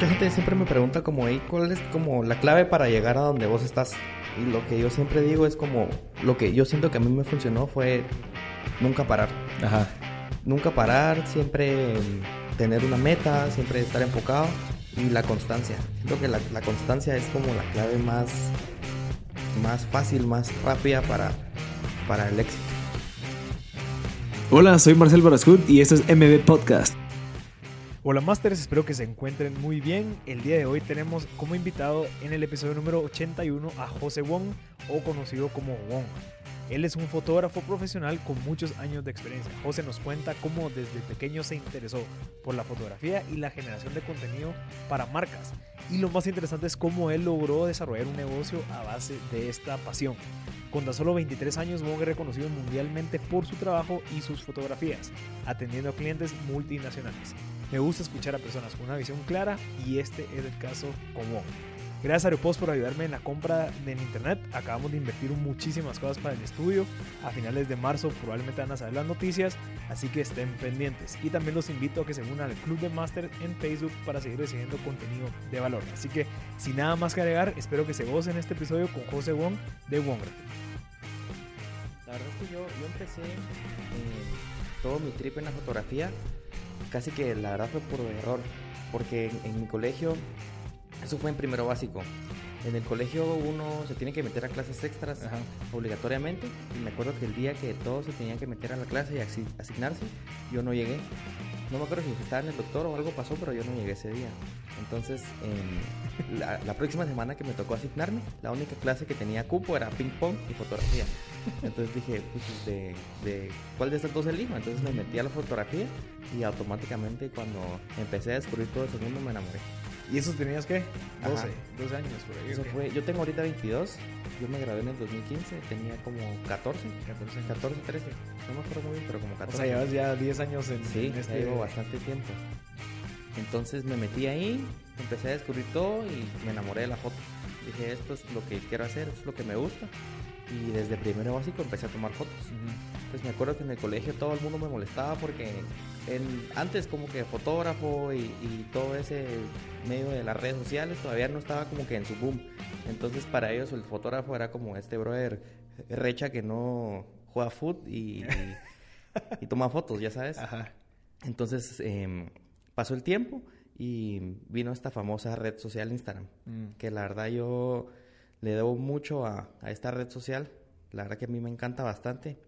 mucha gente siempre me pregunta como, hey, ¿cuál es como la clave para llegar a donde vos estás? Y lo que yo siempre digo es como, lo que yo siento que a mí me funcionó fue nunca parar. Ajá. Nunca parar, siempre tener una meta, siempre estar enfocado y la constancia. Siento que la, la constancia es como la clave más, más fácil, más rápida para, para el éxito. Hola, soy Marcel Barascut y esto es MB Podcast. Hola Masters, espero que se encuentren muy bien. El día de hoy tenemos como invitado en el episodio número 81 a José Wong, o conocido como Wong. Él es un fotógrafo profesional con muchos años de experiencia. José nos cuenta cómo desde pequeño se interesó por la fotografía y la generación de contenido para marcas. Y lo más interesante es cómo él logró desarrollar un negocio a base de esta pasión. Con tan solo 23 años, Wong es reconocido mundialmente por su trabajo y sus fotografías, atendiendo a clientes multinacionales. Me gusta escuchar a personas con una visión clara y este es el caso Wong. Gracias a Aeropost por ayudarme en la compra en internet. Acabamos de invertir muchísimas cosas para el estudio. A finales de marzo probablemente van a saber las noticias, así que estén pendientes. Y también los invito a que se unan al Club de Master en Facebook para seguir recibiendo contenido de valor. Así que sin nada más que agregar, espero que se gocen este episodio con José Wong de Wongraphy. La verdad es que yo, yo empecé eh, todo mi trip en la fotografía, casi que la verdad fue por error, porque en, en mi colegio, eso fue en primero básico. En el colegio uno se tiene que meter a clases extras Ajá. obligatoriamente. Y me acuerdo que el día que todos se tenían que meter a la clase y asi- asignarse, yo no llegué. No me acuerdo si estaba en el doctor o algo pasó, pero yo no llegué ese día. Entonces, em, la, próxima semana que me tocó asignarme, la única clase que tenía cupo era ping pong y fotografía. Entonces dije, pues, de, de ¿cuál de estas dos elijo? Entonces me metí a la fotografía y automáticamente cuando empecé a descubrir todo ese mundo me enamoré. ¿Y eso tenías qué? 12, Ajá. 12 años por ahí. Eso fue, yo tengo ahorita 22, yo me gradué en el 2015, tenía como 14, 14 14, 13, no me acuerdo muy bien, pero como O 14. sea, llevas ya 10 años en, Sí, en este... llevo bastante tiempo. Entonces me metí ahí, empecé a descubrir todo y me enamoré de la foto. Dije, esto es lo que quiero hacer, esto es lo que me gusta. Y desde primero básico empecé a tomar fotos. Ujú. Pues me acuerdo que en el colegio todo el mundo me molestaba porque en- antes como que fotógrafo y, y todo ese medio de las redes sociales todavía no estaba como que en su boom. Entonces para ellos el fotógrafo era como este brother recha que no juega foot y, y- y toma fotos, ya sabes. Ajá. Entonces em, pasó el tiempo y vino esta famosa red social Instagram, Mm. que la verdad yo le debo mucho a, a esta red social, la verdad que a mí me encanta bastante.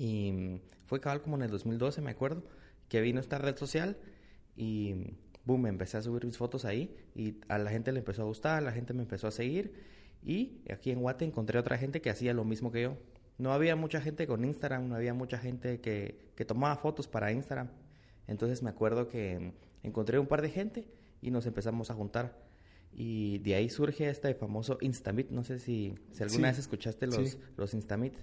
Y mm, fue cabal como en el 2012, me acuerdo, que vino esta red social y boom, empecé a subir mis fotos ahí y a la gente le empezó a gustar, la gente me empezó a seguir y aquí en Guate encontré otra gente que hacía lo mismo que yo. No había mucha gente con Instagram, no había mucha gente que, que tomaba fotos para Instagram. Entonces me acuerdo que mm, encontré un par de gente y nos empezamos a juntar. Y de ahí surge este famoso Instamit. No sé si, si alguna Sí. vez escuchaste los, Sí. los Instamit.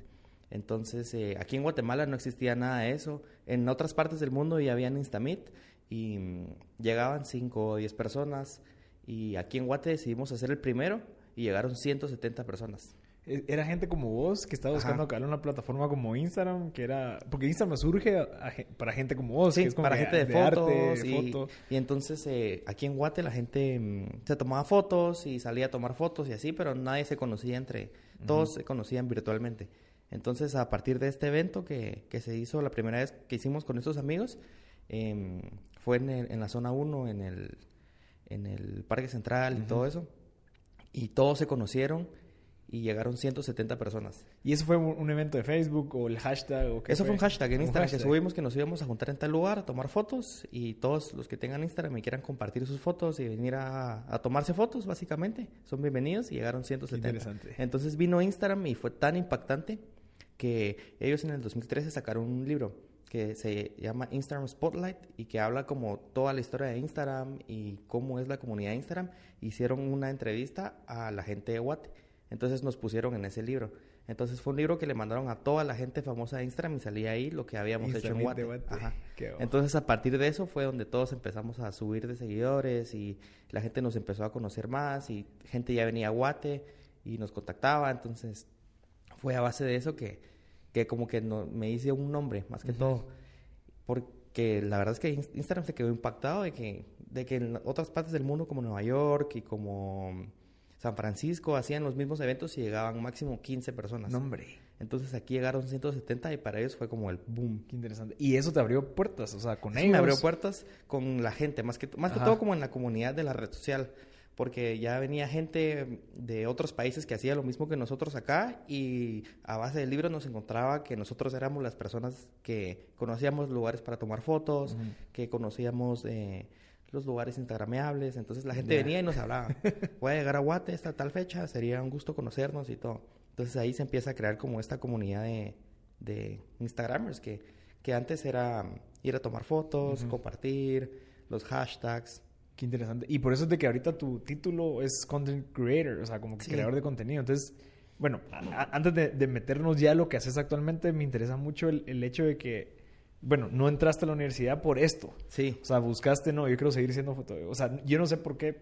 Entonces, eh, aquí en Guatemala no existía nada de eso. En otras partes del mundo ya habían Instamit y mm, llegaban 5 o 10 personas. Y aquí en Guate decidimos hacer el primero y llegaron 170 personas. E- Era gente como vos que estaba buscando acá una plataforma como Instagram, que era... Porque Instagram surge a- a para gente como vos, Sí, que es como para que gente de, de fotos. arte, y, foto. y entonces eh, aquí en Guate la gente mm, se tomaba fotos y salía a tomar fotos y así, pero nadie se conocía entre... Todos se conocían virtualmente. Entonces, a partir de este evento que, que se hizo la primera vez que hicimos con estos amigos, em, fue en, el- en la zona 1, en el, en el Parque Central y todo eso. Y todos se conocieron y llegaron 170 personas. ¿Y eso fue un, evento de Facebook o el hashtag? O qué Eso fue un hashtag en Instagram que subimos que nos íbamos a juntar en tal lugar a tomar fotos y todos los que tengan Instagram y quieran compartir sus fotos y venir a, a tomarse fotos, básicamente, son bienvenidos y llegaron 170. interesante. Entonces vino Instagram y fue tan impactante que ellos en el 2013 sacaron un libro que se llama Instagram Spotlight y que habla como toda la historia de Instagram y cómo es la comunidad de Instagram. Hicieron una entrevista a la gente de Guate. Entonces nos pusieron en ese libro. Entonces fue un libro que le mandaron a toda la gente famosa de Instagram y salía ahí lo que habíamos hecho en Guate. Ajá. Entonces a partir de eso fue donde todos empezamos a subir de seguidores y la gente nos empezó a conocer más y gente ya venía a Guate y nos contactaba. Entonces fue a base de eso que, que como que no, me hice un nombre más que todo. ¿Por que la verdad es que Instagram se quedó impactado de que, de que en otras partes del mundo como Nueva York y como San Francisco hacían los mismos eventos y llegaban máximo 15 personas. No, hombre. Entonces aquí llegaron 170 y para ellos fue como el boom. Qué interesante. Y eso te abrió puertas, o sea, con Eso ellos. me abrió puertas con la gente, más que, más que todo como en la comunidad de la red social. Porque ya venía gente de otros países que hacía lo mismo que nosotros acá y a base de libros nos encontraba que nosotros éramos las personas que conocíamos lugares para tomar fotos, que conocíamos eh, los lugares instagrameables. Entonces la gente venía y nos hablaba, voy a llegar a Guate esta tal fecha, sería un gusto conocernos y todo. Entonces ahí se empieza a crear como esta comunidad de, de Instagramers que, que antes era ir a tomar fotos, compartir, los hashtags. Qué interesante. Y por eso es de que ahorita tu título es Content Creator, o sea, como que Sí. creador de contenido. Entonces, bueno, a- antes de, de meternos ya a lo que haces actualmente, me interesa mucho el, el hecho de que, bueno, no entraste a la universidad por esto. Sí, O sea, buscaste, no, yo quiero seguir siendo fotógrafo. O sea, yo no sé por qué,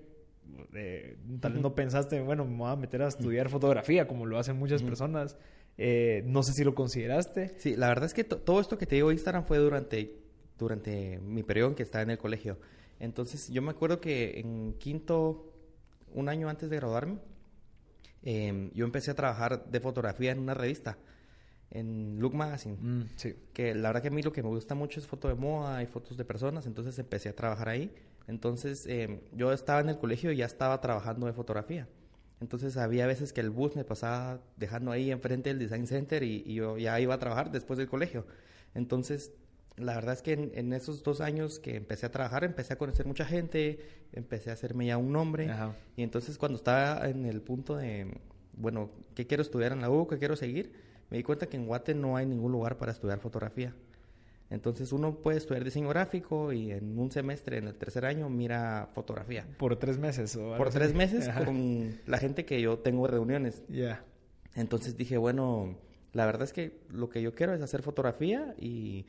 eh, tal vez no pensaste, bueno, me voy a meter a estudiar fotografía, como lo hacen muchas personas. Eh, no sé si lo consideraste. sí, la verdad es que to- todo esto que te digo Instagram fue durante, durante mi periodo en que estaba en el colegio. Entonces yo me acuerdo que en quinto, un año antes de graduarme, em, yo empecé a trabajar de fotografía en una revista, en Look Magazine. Mm, sí. que la verdad que a mí lo que me gusta mucho es foto de moda y fotos de personas, entonces empecé a trabajar ahí. Entonces eh, yo estaba en el colegio y ya estaba trabajando de fotografía. Entonces había veces que el bus me pasaba dejando ahí enfrente del Design Center y, y yo ya iba a trabajar después del colegio. Entonces la verdad es que en, en esos dos años que empecé a trabajar empecé a conocer mucha gente, empecé a hacerme ya un nombre. Ajá. Y entonces cuando estaba en el punto de, bueno, ¿qué quiero estudiar en la U? ¿Qué quiero seguir? Me di cuenta que en Guate no hay ningún lugar para estudiar fotografía. Entonces uno puede estudiar diseño gráfico y en un semestre, en el tercer año, mira fotografía. Por tres meses. o Por así. tres meses Ajá. con la gente que yo tengo reuniones. Ya. Entonces dije, bueno, la verdad es que lo que yo quiero es hacer fotografía y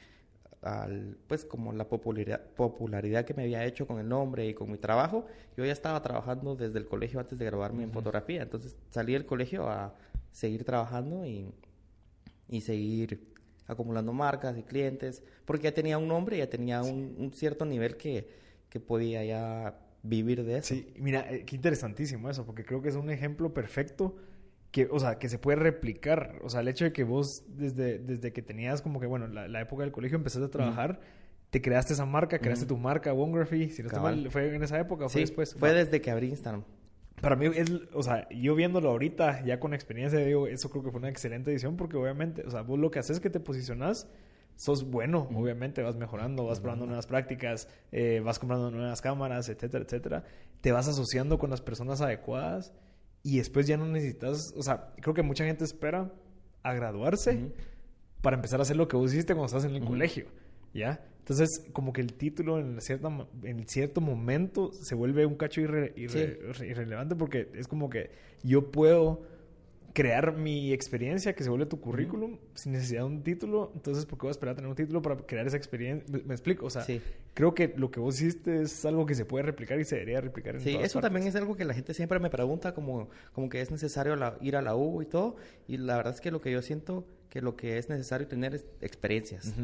al, pues como la popularidad, popularidad que me había hecho con el nombre y con mi trabajo, yo ya estaba trabajando desde el colegio antes de graduarme en Ujú. fotografía. Entonces salí del colegio a seguir trabajando y, y seguir acumulando marcas y clientes, porque ya tenía un nombre, ya tenía un, un cierto nivel que, que podía ya vivir de eso. Sí, mira, eh, qué interesantísimo eso, porque creo que es un ejemplo perfecto que, o sea, que se puede replicar. O sea, el hecho de que vos desde, desde que tenías como que, bueno, la, la época del colegio empezaste a trabajar, te creaste esa marca, creaste tu marca, Wongraphy, si no estoy Cabal. mal, ¿fue en esa época o fue Sí, después? fue Va. desde que abrí Instagram. Para mí es, o sea, yo viéndolo ahorita, ya con experiencia, digo, eso creo que fue una excelente edición porque obviamente, o sea, vos lo que haces es que te posicionas, sos bueno, obviamente, vas mejorando, vas probando nuevas prácticas, eh, vas comprando nuevas cámaras, etcétera, etcétera. Te vas asociando con las personas adecuadas y después ya no necesitas, o sea, creo que mucha gente espera a graduarse para empezar a hacer lo que vos hiciste cuando estás en el colegio, ¿ya? Entonces, como que el título en, cierta, en cierto momento se vuelve un cacho irre- irre- irre- irrelevante porque es como que yo puedo crear mi experiencia que se vuelve tu currículum sin necesidad de un título, entonces ¿por qué voy a esperar a tener un título para crear esa experiencia? ¿Me, me explico? O sea, Sí. creo que lo que vos hiciste es algo que se puede replicar y se debería replicar en Sí, todas eso partes. también es algo que la gente siempre me pregunta, como, como que es necesario la- ir a la U y todo. Y la verdad es que lo que yo siento que lo que es necesario tener es experiencias.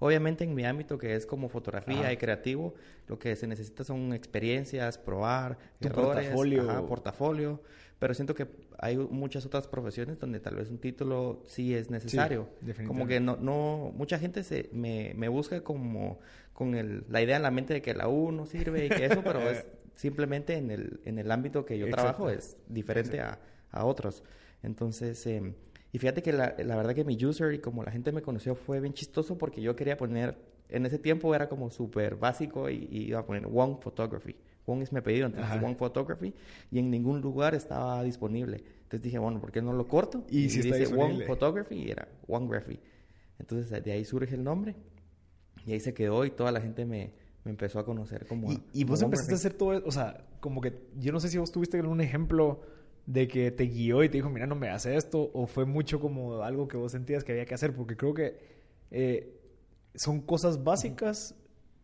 Obviamente en mi ámbito que es como fotografía Ajá. y creativo, lo que se necesita son experiencias, probar, Tu errores, portafolio. ajá, portafolio. Pero siento que hay muchas otras profesiones donde tal vez un título sí es necesario. como que no, no, mucha gente se me, me busca como con el, la idea en la mente de que la U no sirve y que eso, pero es simplemente en el, en el ámbito que yo Exacto. trabajo es diferente a, a otros. Entonces, em, y fíjate que la, la verdad que mi user y como la gente me conoció fue bien chistoso porque yo quería poner, en ese tiempo era como súper básico y, y iba a poner Wong Photography. Es mi apellido, entonces Ajá. Wong Photography y en ningún lugar estaba disponible. Entonces dije, bueno, ¿por qué no lo corto? Y sí está dice disponible. Photography y era Wongraphy. Entonces de ahí surge el nombre y ahí se quedó y toda la gente me, me empezó a conocer como... Y, y vos empezaste a hacer todo o sea, como que yo no sé si vos tuviste algún ejemplo de que te guió y te dijo, mira, no me hace esto, o fue mucho como algo que vos sentías que había que hacer, porque creo que eh, son cosas básicas,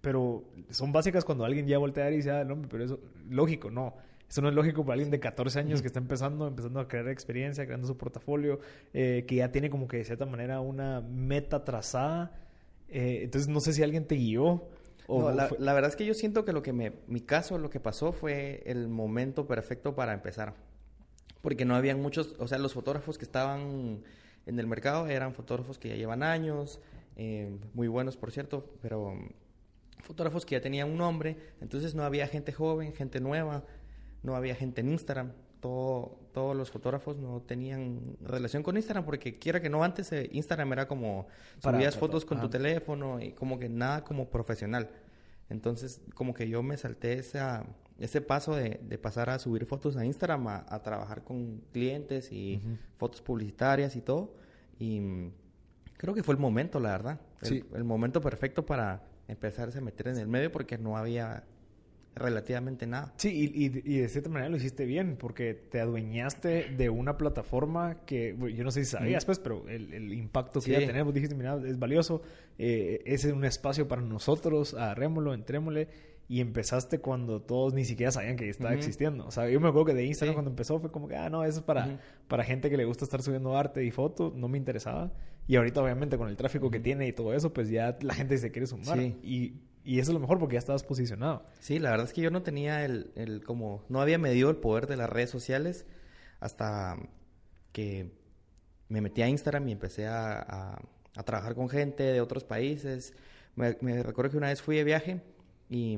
pero son básicas cuando alguien ya voltea y dice, ah, no, pero eso, lógico, no. Eso no es lógico para alguien de 14 años que está empezando, empezando a crear experiencia, creando su portafolio, eh, que ya tiene como que de cierta manera una meta trazada Eh, entonces no sé si alguien te guió. O No, la, la verdad es que yo siento que lo que me, mi caso, lo que pasó fue el momento perfecto para empezar. Porque no habían muchos, o sea, los fotógrafos que estaban en el mercado eran fotógrafos que ya llevan años, eh, muy buenos por cierto, pero fotógrafos que ya tenían un nombre, entonces no había gente joven, gente nueva, no había gente en Instagram. Todo, todos los fotógrafos no tenían relación con Instagram porque quiera que no antes eh, Instagram era como Para- subías fotos con tu ah. teléfono y como que nada como profesional. Entonces, como que yo me salté esa, ese paso de, de pasar a subir fotos a Instagram, a, a trabajar con clientes y Ujú. fotos publicitarias y todo. Y creo que fue el momento, la verdad. El, Sí. el momento perfecto para empezarse a meter en el medio porque no había relativamente nada. Sí, y, y- y de cierta manera lo hiciste bien, porque te adueñaste de una plataforma que yo no sé si sabías, pues, pero el, el impacto que Sí. ya tenemos, dijiste, mira, es valioso, eh, ese es un espacio para nosotros, agarrémoslo, entrémosle, y empezaste cuando todos ni siquiera sabían que estaba Ujú. existiendo. O sea, yo me acuerdo que de Instagram Sí. cuando empezó fue como que, ah, no, eso es para, para gente que le gusta estar subiendo arte y fotos, no me interesaba. Y ahorita, obviamente, con el tráfico que tiene y todo eso, pues ya la gente se quiere sumar. Sí. Y, y eso es lo mejor porque ya estabas posicionado. Sí, la verdad es que yo no tenía el, el como, no había medido el poder de las redes sociales hasta que me metí a Instagram y empecé a, a- a trabajar con gente de otros países. Me, me recuerdo que una vez fui de viaje y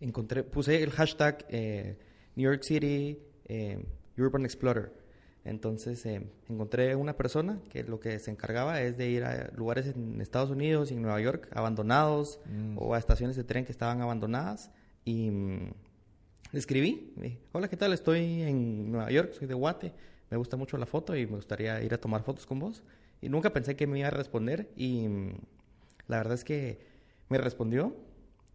encontré, puse el hashtag eh, New York City eh, Urban Explorer. Entonces eh, encontré una persona que lo que se encargaba es de ir a lugares en Estados Unidos y en Nueva York abandonados Mm. o a estaciones de tren que estaban abandonadas y mm, le escribí, dije, hola, ¿qué tal? Estoy en Nueva York, soy de Guate, me gusta mucho la foto y me gustaría ir a tomar fotos con vos. Y nunca pensé que me iba a responder y mm, la verdad es que me respondió,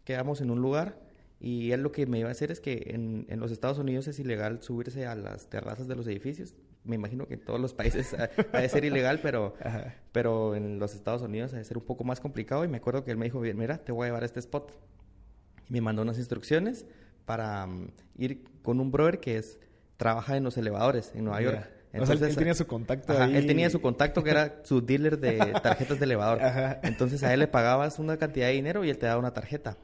quedamos en un lugar y él lo que me iba a hacer es que en, en los Estados Unidos es ilegal subirse a las terrazas de los edificios. Me imagino que en todos los países ha, ha de ser ilegal, pero, Ajá. pero en los Estados Unidos ha de ser un poco más complicado. Y me acuerdo que él me dijo, "Bien, mira, te voy a llevar a este spot. Y me mandó unas instrucciones para mm, ir con un brother que es trabaja en los elevadores en Nueva York. Ya. o sea, él- él tenía su contacto Ajá, ahí. él tenía su contacto que era su dealer de tarjetas de elevador. Ajá. Entonces a él le pagabas una cantidad de dinero y él te daba una tarjeta.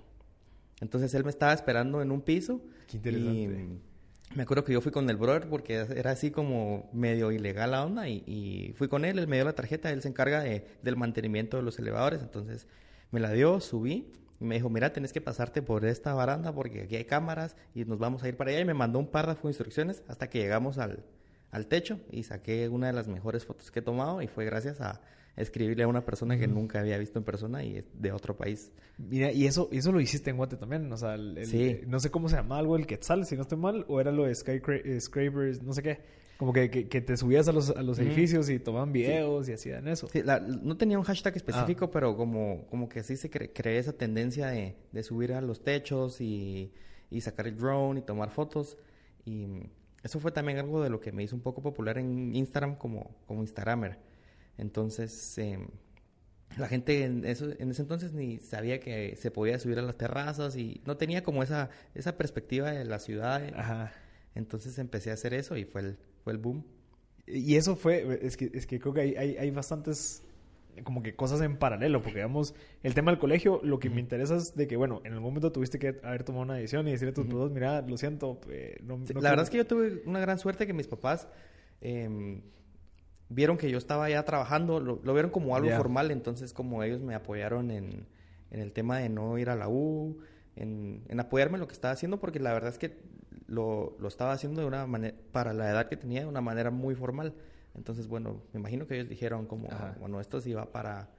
Entonces él me estaba esperando en un piso. Qué interesante. Y me acuerdo que yo fui con el brother porque era así como medio ilegal la onda y, y fui con él, él me dio la tarjeta, él se encarga de- del mantenimiento de los elevadores, entonces me la dio, subí y me dijo, mira, tenés que pasarte por esta baranda porque aquí hay cámaras y nos vamos a ir para allá. Y me mandó un párrafo de instrucciones hasta que llegamos al, al techo y saqué una de las mejores fotos que he tomado y fue gracias a escribirle a una persona que nunca había visto en persona y de otro país. Mira, y eso, eso lo hiciste en Guate también, o sea, el- el- Sí. no sé cómo se llama algo, el Quetzal, si no estoy mal, o era lo de Skycra- eh, Scrapers, no sé qué, como que, que, que te subías a los, a los edificios y tomaban videos y hacían eso. Sí, la- no tenía un hashtag específico, Ah. pero como, como que sí se cre- creó esa tendencia de, de subir a los techos y, y sacar el drone y tomar fotos. Y mm, eso fue también algo de lo que me hizo un poco popular en Instagram como, como Instagramer. Entonces, em, la gente en, eso, en ese entonces ni sabía que se podía subir a las terrazas y no tenía como esa, esa perspectiva de la ciudad. Ajá. Entonces empecé a hacer eso y fue el, fue el boom. Y eso fue, es que, es que creo que hay, hay, hay bastantes como que cosas en paralelo, porque digamos, el tema del colegio, lo que me interesa es de que, bueno, en algún momento tuviste que haber tomado una decisión y decirle a tus papás, mira, lo siento, eh, no, Sí, no la verdad quiero- es que yo tuve una gran suerte que mis papás em, vieron que yo estaba ya trabajando, lo, lo vieron como algo formal, entonces como ellos me apoyaron en, en el tema de no ir a la U, en, en apoyarme en lo que estaba haciendo, porque la verdad es que lo, lo estaba haciendo de una manera, para la edad que tenía, de una manera muy formal. Entonces, bueno, me imagino que ellos dijeron como, Ajá. bueno, esto sí va para,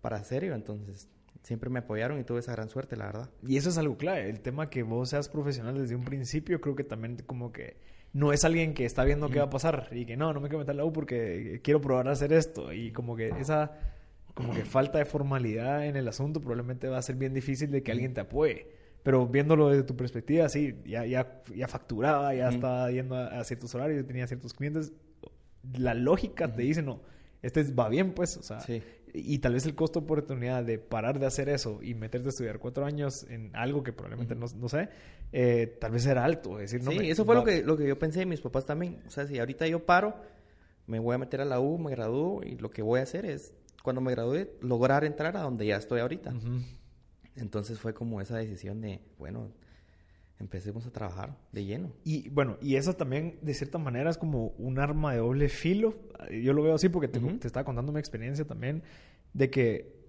para serio, entonces siempre me apoyaron y tuve esa gran suerte, la verdad. Y eso es algo clave, el tema que vos seas profesional desde un principio, creo que también como que no es alguien que está viendo qué va a pasar y que no, no me quiero meter la U porque quiero probar a hacer esto y como que esa como que falta de formalidad en el asunto probablemente va a ser bien difícil de que alguien te apoye. Pero viéndolo desde tu perspectiva, sí, ya, ya, ya facturaba, ya Ujú. estaba yendo a, a ciertos horarios, tenía ciertos clientes. La lógica te dice, no, este es- va bien, pues, o sea, Sí. y tal vez el costo de oportunidad de parar de hacer eso y meterte a estudiar cuatro años en algo que probablemente no, no sé, eh, tal vez era alto. Es decir, no sí, me- eso fue va- lo que, lo que yo pensé mis papás también. O sea, si ahorita yo paro, me voy a meter a la U, me gradúo y lo que voy a hacer es cuando me gradué, lograr entrar a donde ya estoy ahorita. Entonces fue como esa decisión de, bueno, empecemos a trabajar de lleno. Y bueno, y eso también de cierta manera es como un arma de doble filo. Yo lo veo así porque te, te estaba contando mi experiencia también de que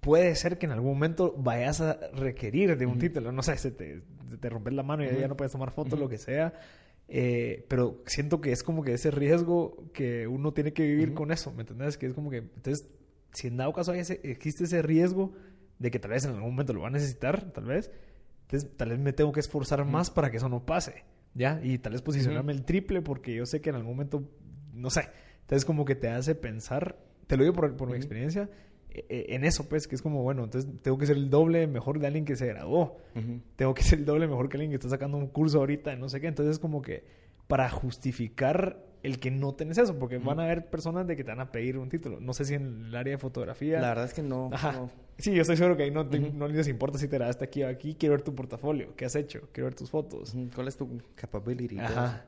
puede ser que en algún momento vayas a requerir de un título. No sé, se te, te rompes la mano y ya no puedes tomar fotos, lo que sea. Eh, pero siento que es como que ese riesgo que uno tiene que vivir con eso, ¿me entiendes? Que es como que, entonces, si en dado caso hay ese, existe ese riesgo de que tal vez en algún momento lo va a necesitar, tal vez, entonces tal vez me tengo que esforzar más para que eso no pase, ¿ya? Y tal vez posicionarme el triple porque yo sé que en algún momento, no sé, entonces como que te hace pensar, te lo digo por, por mi experiencia, e, e, en eso, pues, que es como, bueno, entonces tengo que ser el doble mejor de alguien que se graduó. Tengo que ser el doble mejor que alguien que está sacando un curso ahorita, no sé qué. Entonces, es como que para justificar el que no tenés eso, porque van a haber personas de que te van a pedir un título. No sé si en el área de fotografía. La verdad es que no. Ajá. Sí, yo estoy seguro que ahí no, no les importa si te graduaste aquí o aquí. Quiero ver tu portafolio. ¿Qué has hecho? Quiero ver tus fotos. ¿Cuál es tu capability? Ajá.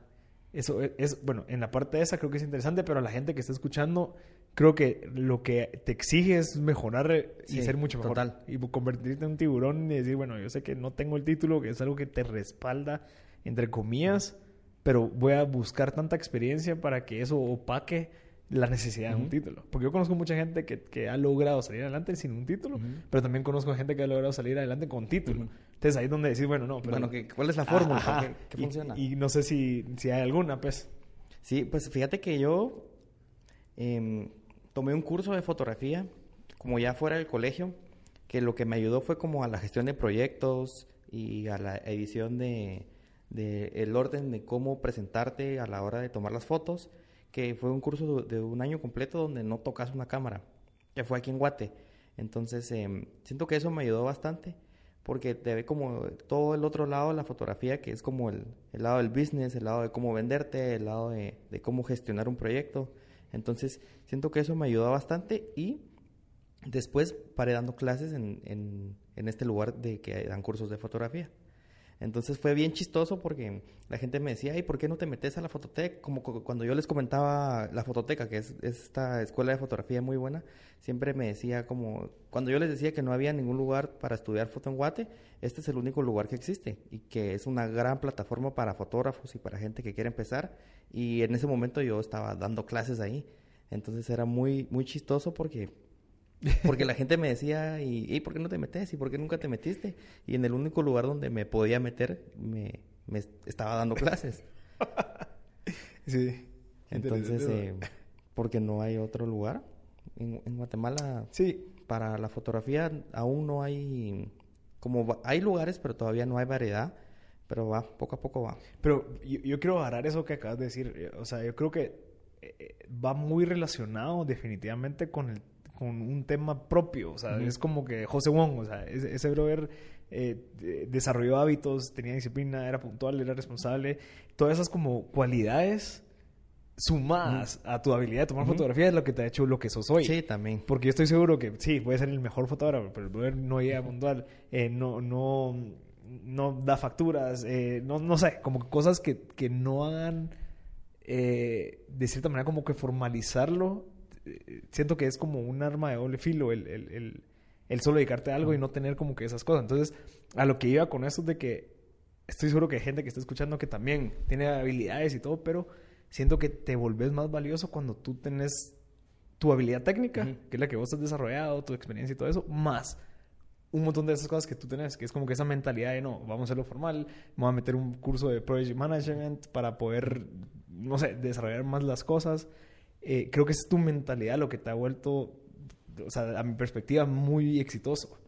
Eso es, bueno, en la parte de esa creo que es interesante, pero a la gente que está escuchando, creo que lo que te exige es mejorar y ser mucho mejor. Total. Y convertirte en un tiburón y decir, bueno, yo sé que no tengo el título, que es algo que te respalda, entre comillas, pero voy a buscar tanta experiencia para que eso opaque la necesidad de un título. Porque yo conozco mucha gente que, que, ha logrado salir adelante sin un título, pero también conozco gente que ha logrado salir adelante con título. Entonces ahí es donde decís, bueno, no, pero... Bueno, ¿cuál es la fórmula? ¿Qué, funciona? Y, no sé si, si, hay alguna, pues. Sí, pues fíjate que yo em, tomé un curso de fotografía, como ya fuera del colegio, que lo que me ayudó fue como a la gestión de proyectos y a la edición de, de el orden de cómo presentarte a la hora de tomar las fotos que fue un curso de un año completo donde no tocas una cámara, que fue aquí en Guate. Entonces, em, siento que eso me ayudó bastante porque te ve como todo el otro lado de la fotografía, que es como el, lado del business, el lado de cómo venderte, el lado de, cómo gestionar un proyecto. Entonces, siento que eso me ayudó bastante y después paré dando clases en, en este lugar de que dan cursos de fotografía. Entonces fue bien chistoso porque la gente me decía, ¿y por qué no te metes a la fototeca? Como cuando yo les comentaba la fototeca, que es, esta escuela de fotografía muy buena, siempre me decía como, cuando yo les decía que no había ningún lugar para estudiar foto en Guate, este es el único lugar que existe y que es una gran plataforma para fotógrafos y para gente que quiere empezar. Y en ese momento yo estaba dando clases ahí. Entonces era muy, muy chistoso porque porque la gente me decía, ¿y, por qué no te metes? ¿Y por qué nunca te metiste? Y en el único lugar donde me podía meter, me, estaba dando clases. sí. Entonces, eh, porque no hay otro lugar. En, Guatemala, sí. para la fotografía aún no hay, como hay lugares, pero todavía no hay variedad. Pero va, poco a poco va. Pero yo, yo quiero agarrar eso que acabas de decir. O sea, yo creo que eh, va muy relacionado definitivamente con el con un tema propio. O sea, es como que José Wong, o sea, ese, brother eh, desarrolló hábitos, tenía disciplina, era puntual, era responsable. Todas esas como cualidades sumadas a tu habilidad de tomar fotografía es lo que te ha hecho lo que sos hoy. Sí, también. Porque yo estoy seguro que sí, puede ser el mejor fotógrafo, pero el brother no llega puntual, eh, no, no, no da facturas, eh, no, no sé, como cosas que, que no hagan... Eh, de cierta manera como que formalizarlo siento que es como un arma de doble filo el, el, el, solo dedicarte a algo y no tener como que esas cosas. Entonces, a lo que iba con eso es de que estoy seguro que hay gente que está escuchando que también tiene habilidades y todo, pero siento que te volvés más valioso cuando tú tenés tu habilidad técnica, que es la que vos has desarrollado, tu experiencia y todo eso, más un montón de esas cosas que tú tenés, que es como que esa mentalidad de no, vamos a hacerlo formal, me voy a meter un curso de project management para poder, no sé, desarrollar más las cosas. Eh, creo que es tu mentalidad lo que te ha vuelto, o sea, a mi perspectiva, muy exitoso.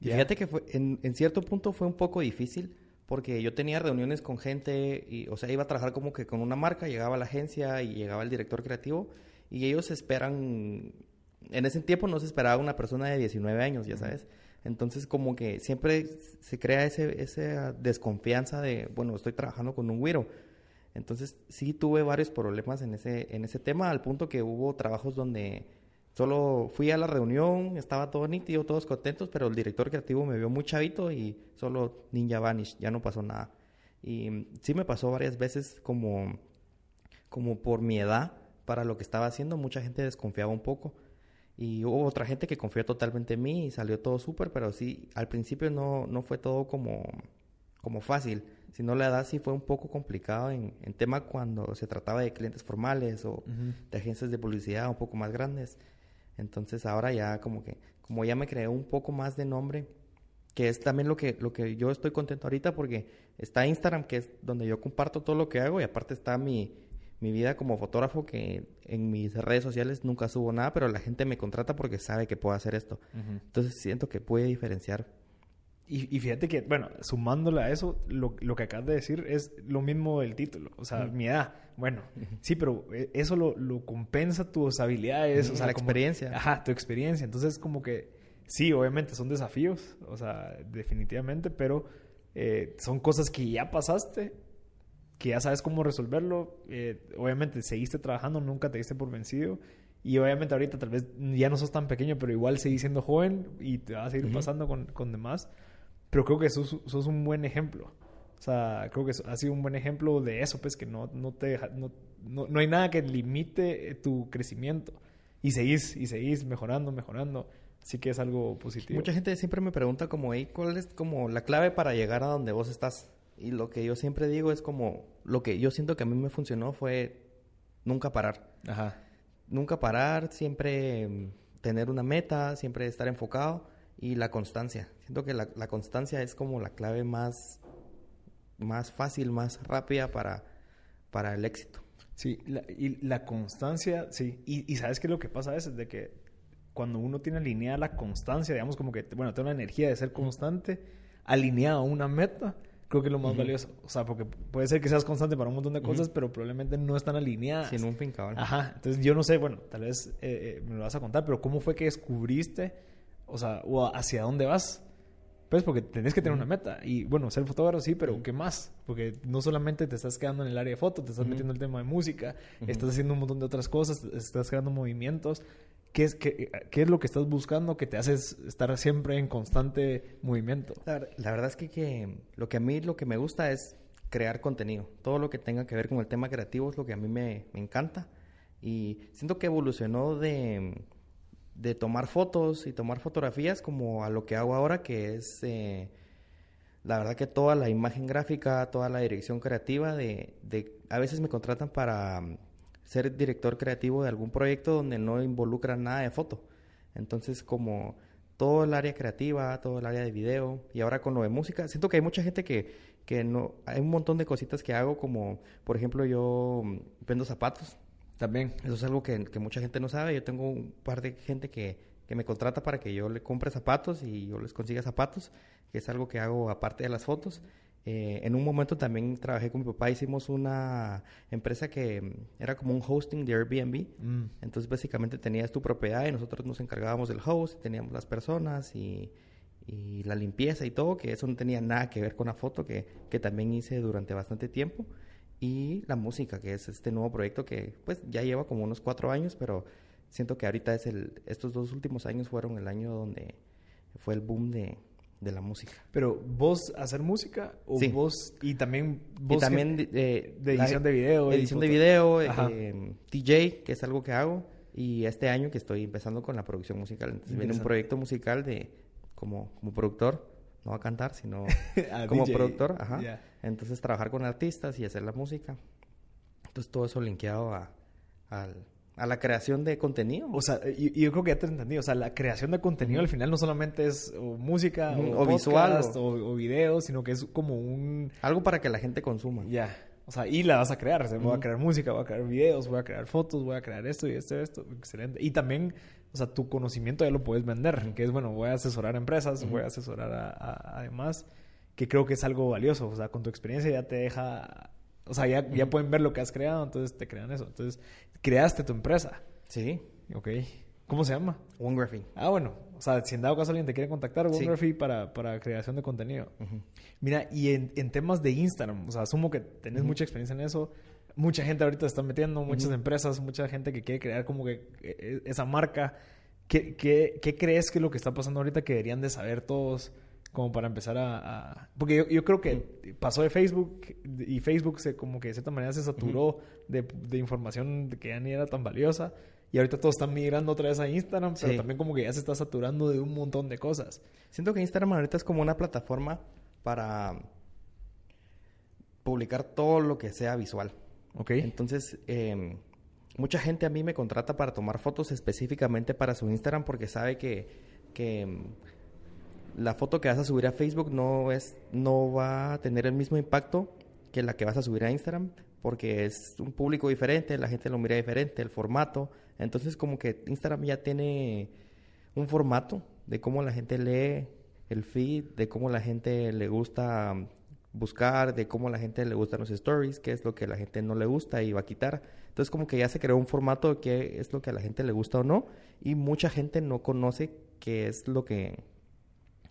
Y fíjate que fue, en, cierto punto fue un poco difícil porque yo tenía reuniones con gente, y, o sea, iba a trabajar como que con una marca, llegaba a la agencia y llegaba el director creativo y ellos esperan, en ese tiempo no se esperaba una persona de 19 años, ya sabes. Entonces como que siempre se crea ese, esa desconfianza de, bueno, estoy trabajando con un güiro entonces sí tuve varios problemas en ese, en ese tema, al punto que hubo trabajos donde solo fui a la reunión, estaba todo nítido, todos contentos, pero el director creativo me vio muy chavito y solo Ninja Vanish, ya no pasó nada. Y sí me pasó varias veces como, como por mi edad, para lo que estaba haciendo, mucha gente desconfiaba un poco. Y hubo otra gente que confió totalmente en mí y salió todo súper, pero sí, al principio no, no fue todo como, como fácil. Sino la edad sí fue un poco complicado en, en tema cuando se trataba de clientes formales o de agencias de publicidad un poco más grandes. Entonces ahora ya como que, como ya me creé un poco más de nombre, que es también lo que, lo que yo estoy contento ahorita porque está Instagram, que es donde yo comparto todo lo que hago y aparte está mi, mi vida como fotógrafo, que en mis redes sociales nunca subo nada, pero la gente me contrata porque sabe que puedo hacer esto. Entonces siento que puede diferenciar. Y, y, fíjate que, bueno, sumándole a eso, lo, lo, que acabas de decir es lo mismo del título. O sea, mi edad. Bueno, sí, pero eh, eso lo, lo compensa tus habilidades. O sea, la experiencia. Ajá, tu experiencia. Entonces, como que, sí, obviamente son desafíos. O sea, definitivamente, pero eh, son cosas que ya pasaste que ya sabes cómo resolverlo. Eh, obviamente seguiste trabajando, nunca te diste por vencido. Y obviamente ahorita tal vez ya no sos tan pequeño, pero igual seguís siendo joven y te va a seguir pasando con, con, demás. Pero creo que sos, sos, un buen ejemplo. O sea, creo que ha sido un buen ejemplo de eso, pues que no, no te no, no, no, hay nada que limite tu crecimiento. Y seguís, y seguís mejorando, mejorando. Así que es algo positivo. Mucha gente siempre me pregunta como, hey, ¿cuál es como la clave para llegar a donde vos estás? Y lo que yo siempre digo es como, lo que yo siento que a mí me funcionó fue nunca parar. Ajá. Nunca parar, siempre mm, tener una meta, siempre estar enfocado y la constancia. Siento que la, la constancia es como la clave más, más fácil, más rápida para, para el éxito. Sí, la, y la constancia, sí. Y, y sabes qué es lo que pasa a veces, de que cuando uno tiene alineada la constancia, digamos como que, bueno, tiene la energía de ser constante, alineado a una meta, creo que es lo más valioso. O sea, porque puede ser que seas constante para un montón de cosas, pero probablemente no están alineadas. Sin un fin, cabrón. Ajá. Entonces, yo no sé, bueno, tal vez eh, eh, me lo vas a contar, pero ¿cómo fue que descubriste, o sea, o hacia dónde vas? Pues porque tenés que tener una meta. Y bueno, ser fotógrafo sí, pero ¿qué más? Porque no solamente te estás quedando en el área de foto, te estás metiendo en el tema de música, estás haciendo un montón de otras cosas, estás creando movimientos. ¿Qué es, qué, qué es lo que estás buscando que te hace estar siempre en constante movimiento? La, la, verdad es que, que lo que a mí lo que me gusta es crear contenido. Todo lo que tenga que ver con el tema creativo es lo que a mí me, me encanta. Y siento que evolucionó de, de, tomar fotos y tomar fotografías como a lo que hago ahora, que es eh, la verdad que toda la imagen gráfica, toda la dirección creativa, de, de a veces me contratan para ser director creativo de algún proyecto donde no involucra nada de foto. Entonces, como todo el área creativa, todo el área de video y ahora con lo de música, siento que hay mucha gente que, que no, hay un montón de cositas que hago como, por ejemplo, yo vendo zapatos. También. Eso es algo que, que mucha gente no sabe. Yo tengo un par de gente que, que me contrata para que yo le compre zapatos y yo les consiga zapatos, que es algo que hago aparte de las fotos. Eh, en un momento también trabajé con mi papá, hicimos una empresa que mm, era como un hosting de Airbnb. Mm. Entonces básicamente tenías tu propiedad y nosotros nos encargábamos del host, teníamos las personas y, y, la limpieza y todo, que eso no tenía nada que ver con la foto, que, que también hice durante bastante tiempo. Y la música, que es este nuevo proyecto que pues ya lleva como unos cuatro años, pero siento que ahorita es el, estos dos últimos años fueron el año donde fue el boom de, de la música. Pero vos hacer música o Sí. vos y también vos y también que- de, de edición de video edición de video, eh, DJ, que es algo que hago, y este año que estoy empezando con la producción musical. Entonces viene un proyecto musical de como, como productor, no a cantar, sino como DJ. productor, ajá. Ya. Entonces trabajar con artistas y hacer la música. Entonces todo eso linkeado a, al- a la creación de contenido. O sea, y, y yo creo que ya te entendí. O sea, la creación de contenido al final no solamente es o música o, o visual, o, o video, sino que es como un... Algo para que la gente consuma. Ya. O sea, y la vas a crear. O sea, voy a Ujú. crear música, voy a crear videos, voy a crear fotos, voy a crear esto y esto y esto. Excelente. Y también, o sea, tu conocimiento ya lo puedes vender. Que es, bueno, voy a asesorar a empresas, Ujú. voy a asesorar a, a- además, que creo que es algo valioso. O sea, con tu experiencia ya te deja... O sea, ya, ya pueden ver lo que has creado, entonces te crean eso. Entonces, creaste tu empresa. Sí. Ok. ¿Cómo se llama? One Graphing. Ah, bueno. O sea, si en dado caso alguien te quiere contactar, Sí. OneGraphy para, para creación de contenido. Mira, y en, en temas de Instagram, o sea, asumo que tenés mucha experiencia en eso. Mucha gente ahorita se está metiendo, muchas empresas, mucha gente que quiere crear como que eh, esa marca. ¿Qué, qué, qué crees que es lo que está pasando ahorita que deberían de saber todos como para empezar a... a- Porque yo, yo creo que pasó de Facebook y Facebook se como que de cierta manera se saturó de, de información que ya ni era tan valiosa Y ahorita todos están migrando otra vez a Instagram, pero también como que ya se está saturando de un montón de cosas. Siento que Instagram ahorita es como una plataforma para publicar todo lo que sea visual. Ok. Entonces, em, mucha gente a mí me contrata para tomar fotos específicamente para su Instagram porque sabe que, que em, la foto que vas a subir a Facebook no es no va a tener el mismo impacto que la que vas a subir a Instagram porque es un público diferente, la gente lo mira diferente, el formato. Entonces como que Instagram ya tiene un formato de cómo la gente lee el feed, de cómo la gente le gusta buscar, de cómo la gente le gustan los stories, qué es lo que la gente no le gusta y va a quitar. Entonces como que ya se creó un formato de qué es lo que a la gente le gusta o no y mucha gente no conoce qué es lo que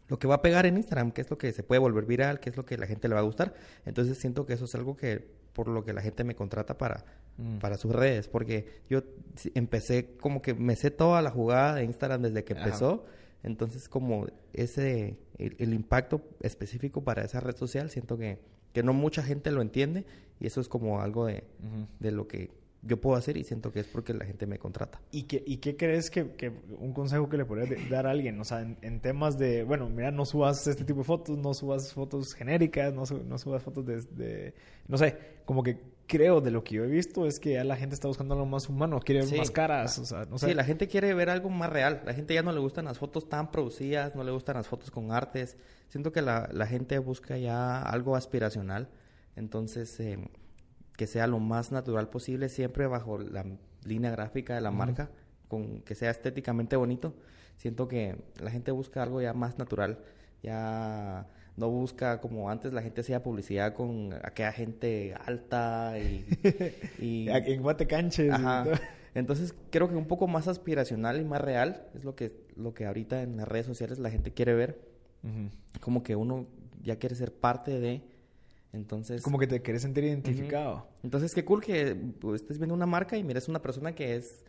lo que va a pegar en Instagram, qué es lo que se puede volver viral, qué es lo que la gente le va a gustar. Entonces siento que eso es algo que por lo que la gente me contrata para, mm. para sus redes, porque yo empecé como que me sé toda la jugada de Instagram desde que empezó. Entonces, como ese, el, impacto específico para esa red social, siento que, que no mucha gente lo entiende y eso es como algo de, de lo que yo puedo hacer y siento que es porque la gente me contrata. ¿Y qué, y qué crees que, que un consejo que le podrías dar a alguien? O sea, en, temas de, bueno, mira, no subas este tipo de fotos, no subas fotos genéricas, no, no subas fotos de, no sé, como que creo de lo que yo he visto es que ya la gente está buscando algo más humano, quiere ver más caras, o sea, no sé. Sí, la gente quiere ver algo más real. La gente ya no le gustan las fotos tan producidas, no le gustan las fotos con artes. Siento que la, la gente busca ya algo aspiracional. Entonces, eh, que sea lo más natural posible, siempre bajo la línea gráfica de la marca, con que sea estéticamente bonito. Siento que la gente busca algo ya más natural, ya no busca como antes la gente hacía publicidad con aquella gente alta y... y en guatecanches. Entonces creo que un poco más aspiracional y más real es lo que, lo que ahorita en las redes sociales la gente quiere ver. Como que uno ya quiere ser parte de entonces... Como que te quieres sentir identificado. Entonces, qué cool que pues, estés viendo una marca y mires una persona que es,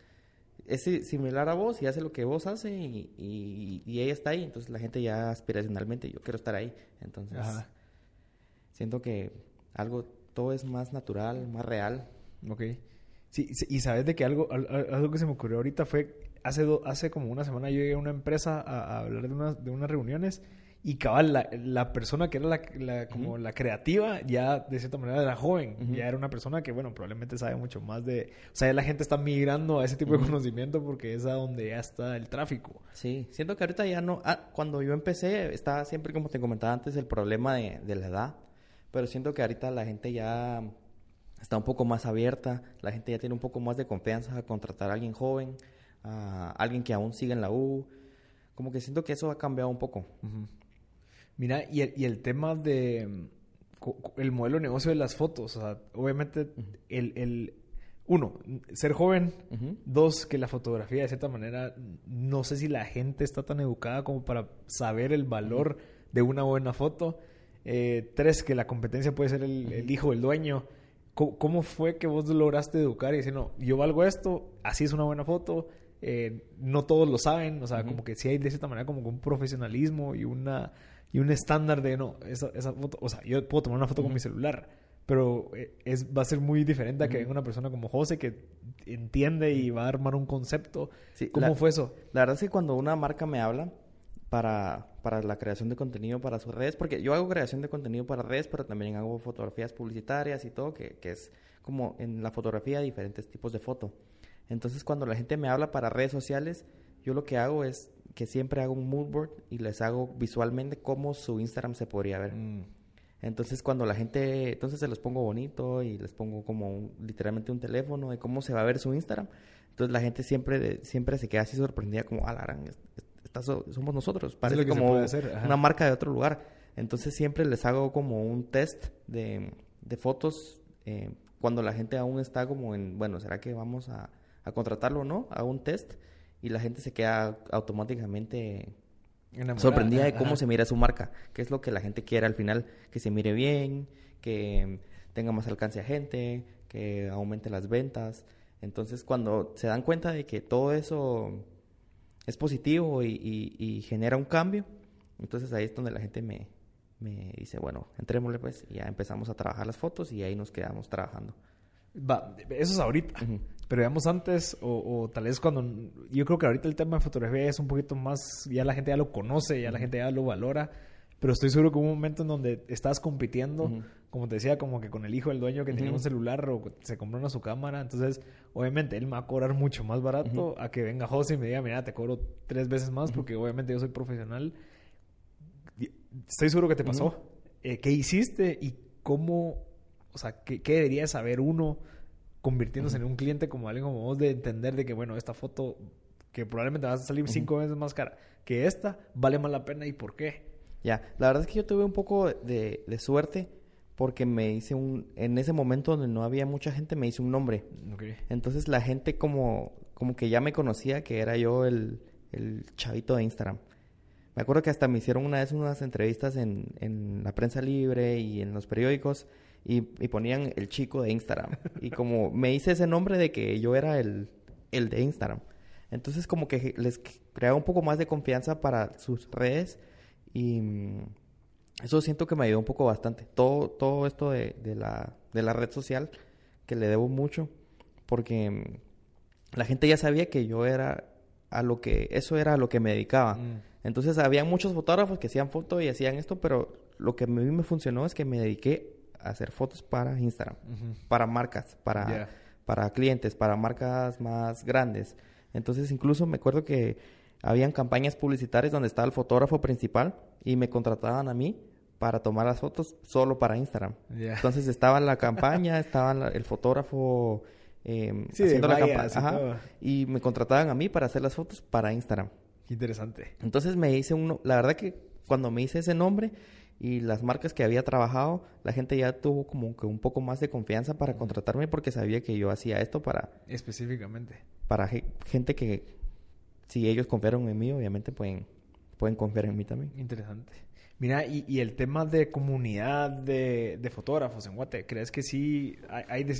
es similar a vos y hace lo que vos haces y, y, ella está ahí. Entonces, la gente ya aspiracionalmente, yo quiero estar ahí. Entonces, siento que algo, todo es más natural, más real. Ok. Sí, y sabes de que algo, algo que se me ocurrió ahorita fue, hace, hace como una semana yo llegué a una empresa a, a hablar de, unas de unas reuniones y cabal, la, la persona que era la, la como la creativa ya de cierta manera era joven. Ya era una persona que, bueno, probablemente sabe mucho más de... O sea, ya la gente está migrando a ese tipo de conocimiento porque es a donde ya está el tráfico. Sí, siento que ahorita ya no... Ah, cuando yo empecé estaba siempre, como te comentaba antes, el problema de, de la edad. Pero siento que ahorita la gente ya está un poco más abierta. La gente ya tiene un poco más de confianza a contratar a alguien joven, a alguien que aún sigue en la U. Como que siento que eso ha cambiado un poco. Mira, y el, y el tema de mm, el modelo de negocio de las fotos, o sea, obviamente el, el, uno, ser joven, dos, que la fotografía de cierta manera, no sé si la gente está tan educada como para saber el valor de una buena foto, eh, tres, que la competencia puede ser el, hijo del dueño. ¿Cómo, fue que vos lograste educar y decir, no, yo valgo esto, así es una buena foto? Eh, no todos lo saben, o sea, como que sí hay de cierta manera como un profesionalismo y una y un estándar de no, esa, esa foto, o sea, yo puedo tomar una foto con mi celular, pero eh, es, va a ser muy diferente a que venga una persona como José que entiende y va a armar un concepto. ¿Cómo fue eso? La verdad es que cuando una marca me habla para, para la creación de contenido para sus redes, porque yo hago creación de contenido para redes, pero también hago fotografías publicitarias y todo, que, que es como en la fotografía diferentes tipos de foto. Entonces, cuando la gente me habla para redes sociales, yo lo que hago es que siempre hago un mood board y les hago visualmente cómo su Instagram se podría ver. Mm. Entonces cuando la gente, entonces se los pongo bonito y les pongo como literalmente un teléfono de cómo se va a ver su Instagram. Entonces la gente siempre, siempre se queda así sorprendida como, ah, la somos nosotros. Parece como una marca de otro lugar. Entonces siempre les hago como un test de, de fotos eh, cuando la gente aún está como en, bueno, ¿será que vamos a, a contratarlo o no? A un test y la gente se queda automáticamente sorprendida de cómo se mira su marca, que es lo que la gente quiere al final, que se mire bien, que tenga más alcance a gente, que aumente las ventas. Entonces, cuando se dan cuenta de que todo eso es positivo y, genera un cambio, entonces ahí es donde la gente me, me dice, bueno, entrémosle pues, y ya empezamos a trabajar las fotos y ahí nos quedamos trabajando. Va, eso es ahorita. Ujú. Pero digamos antes, o, o tal vez cuando... Yo creo que ahorita el tema de fotografía es un poquito más... Ya la gente ya lo conoce, ya la gente ya lo valora. Pero estoy seguro que hubo un momento en donde estás compitiendo, Ujú. como te decía, como que con el hijo del dueño que tenía Ujú. un celular o se compró una su cámara. Entonces, obviamente, él me va a cobrar mucho más barato a que venga José y me diga, mira, te cobro tres veces más porque obviamente yo soy profesional. Estoy seguro que te pasó. Eh, ¿Qué hiciste y cómo, o sea, qué, qué debería saber uno convirtiéndose en un cliente como alguien como vos de entender de que, bueno, esta foto que probablemente va a salir cinco veces más cara que esta, vale más la pena y por qué? Ya, la verdad es que yo tuve un poco de, de suerte porque me hice un... En ese momento donde no había mucha gente, me hice un nombre. Entonces la gente como, como que ya me conocía que era yo el, el chavito de Instagram. Me acuerdo que hasta me hicieron una vez unas entrevistas en, en la prensa libre y en los periódicos y, y ponían el chico de Instagram. Y como me hice ese nombre de que yo era el, el de Instagram. Entonces como que les creaba un poco más de confianza para sus redes y mm, eso siento que me ayudó un poco bastante. Todo, todo esto de, de la, de la red social que le debo mucho porque mm, la gente ya sabía que yo era a lo que eso era a lo que me dedicaba. Mm. Entonces había muchos fotógrafos que hacían fotos y hacían esto, pero lo que a mí me funcionó es que me dediqué hacer fotos para Instagram, para marcas, para para clientes, para marcas más grandes. Entonces, incluso me acuerdo que habían campañas publicitarias donde estaba el fotógrafo principal y me contrataban a mí para tomar las fotos solo para Instagram. Entonces estaba la campaña, estaba la- el fotógrafo eh, Sí, de haciendo la campaña. Y me contrataban a mí para hacer las fotos para Instagram. Qué interesante. Entonces me hice uno, la verdad que cuando me hice ese nombre y las marcas que había trabajado, la gente ya tuvo como que un poco más de confianza para contratarme porque sabía que yo hacía esto para, Específicamente. para ge- gente que si ellos confiaron en mí, obviamente pueden, pueden confiar en mí también. Interesante. Mira, y, y el tema de comunidad de, de fotógrafos en Guate, ¿crees que sí? Hay, hay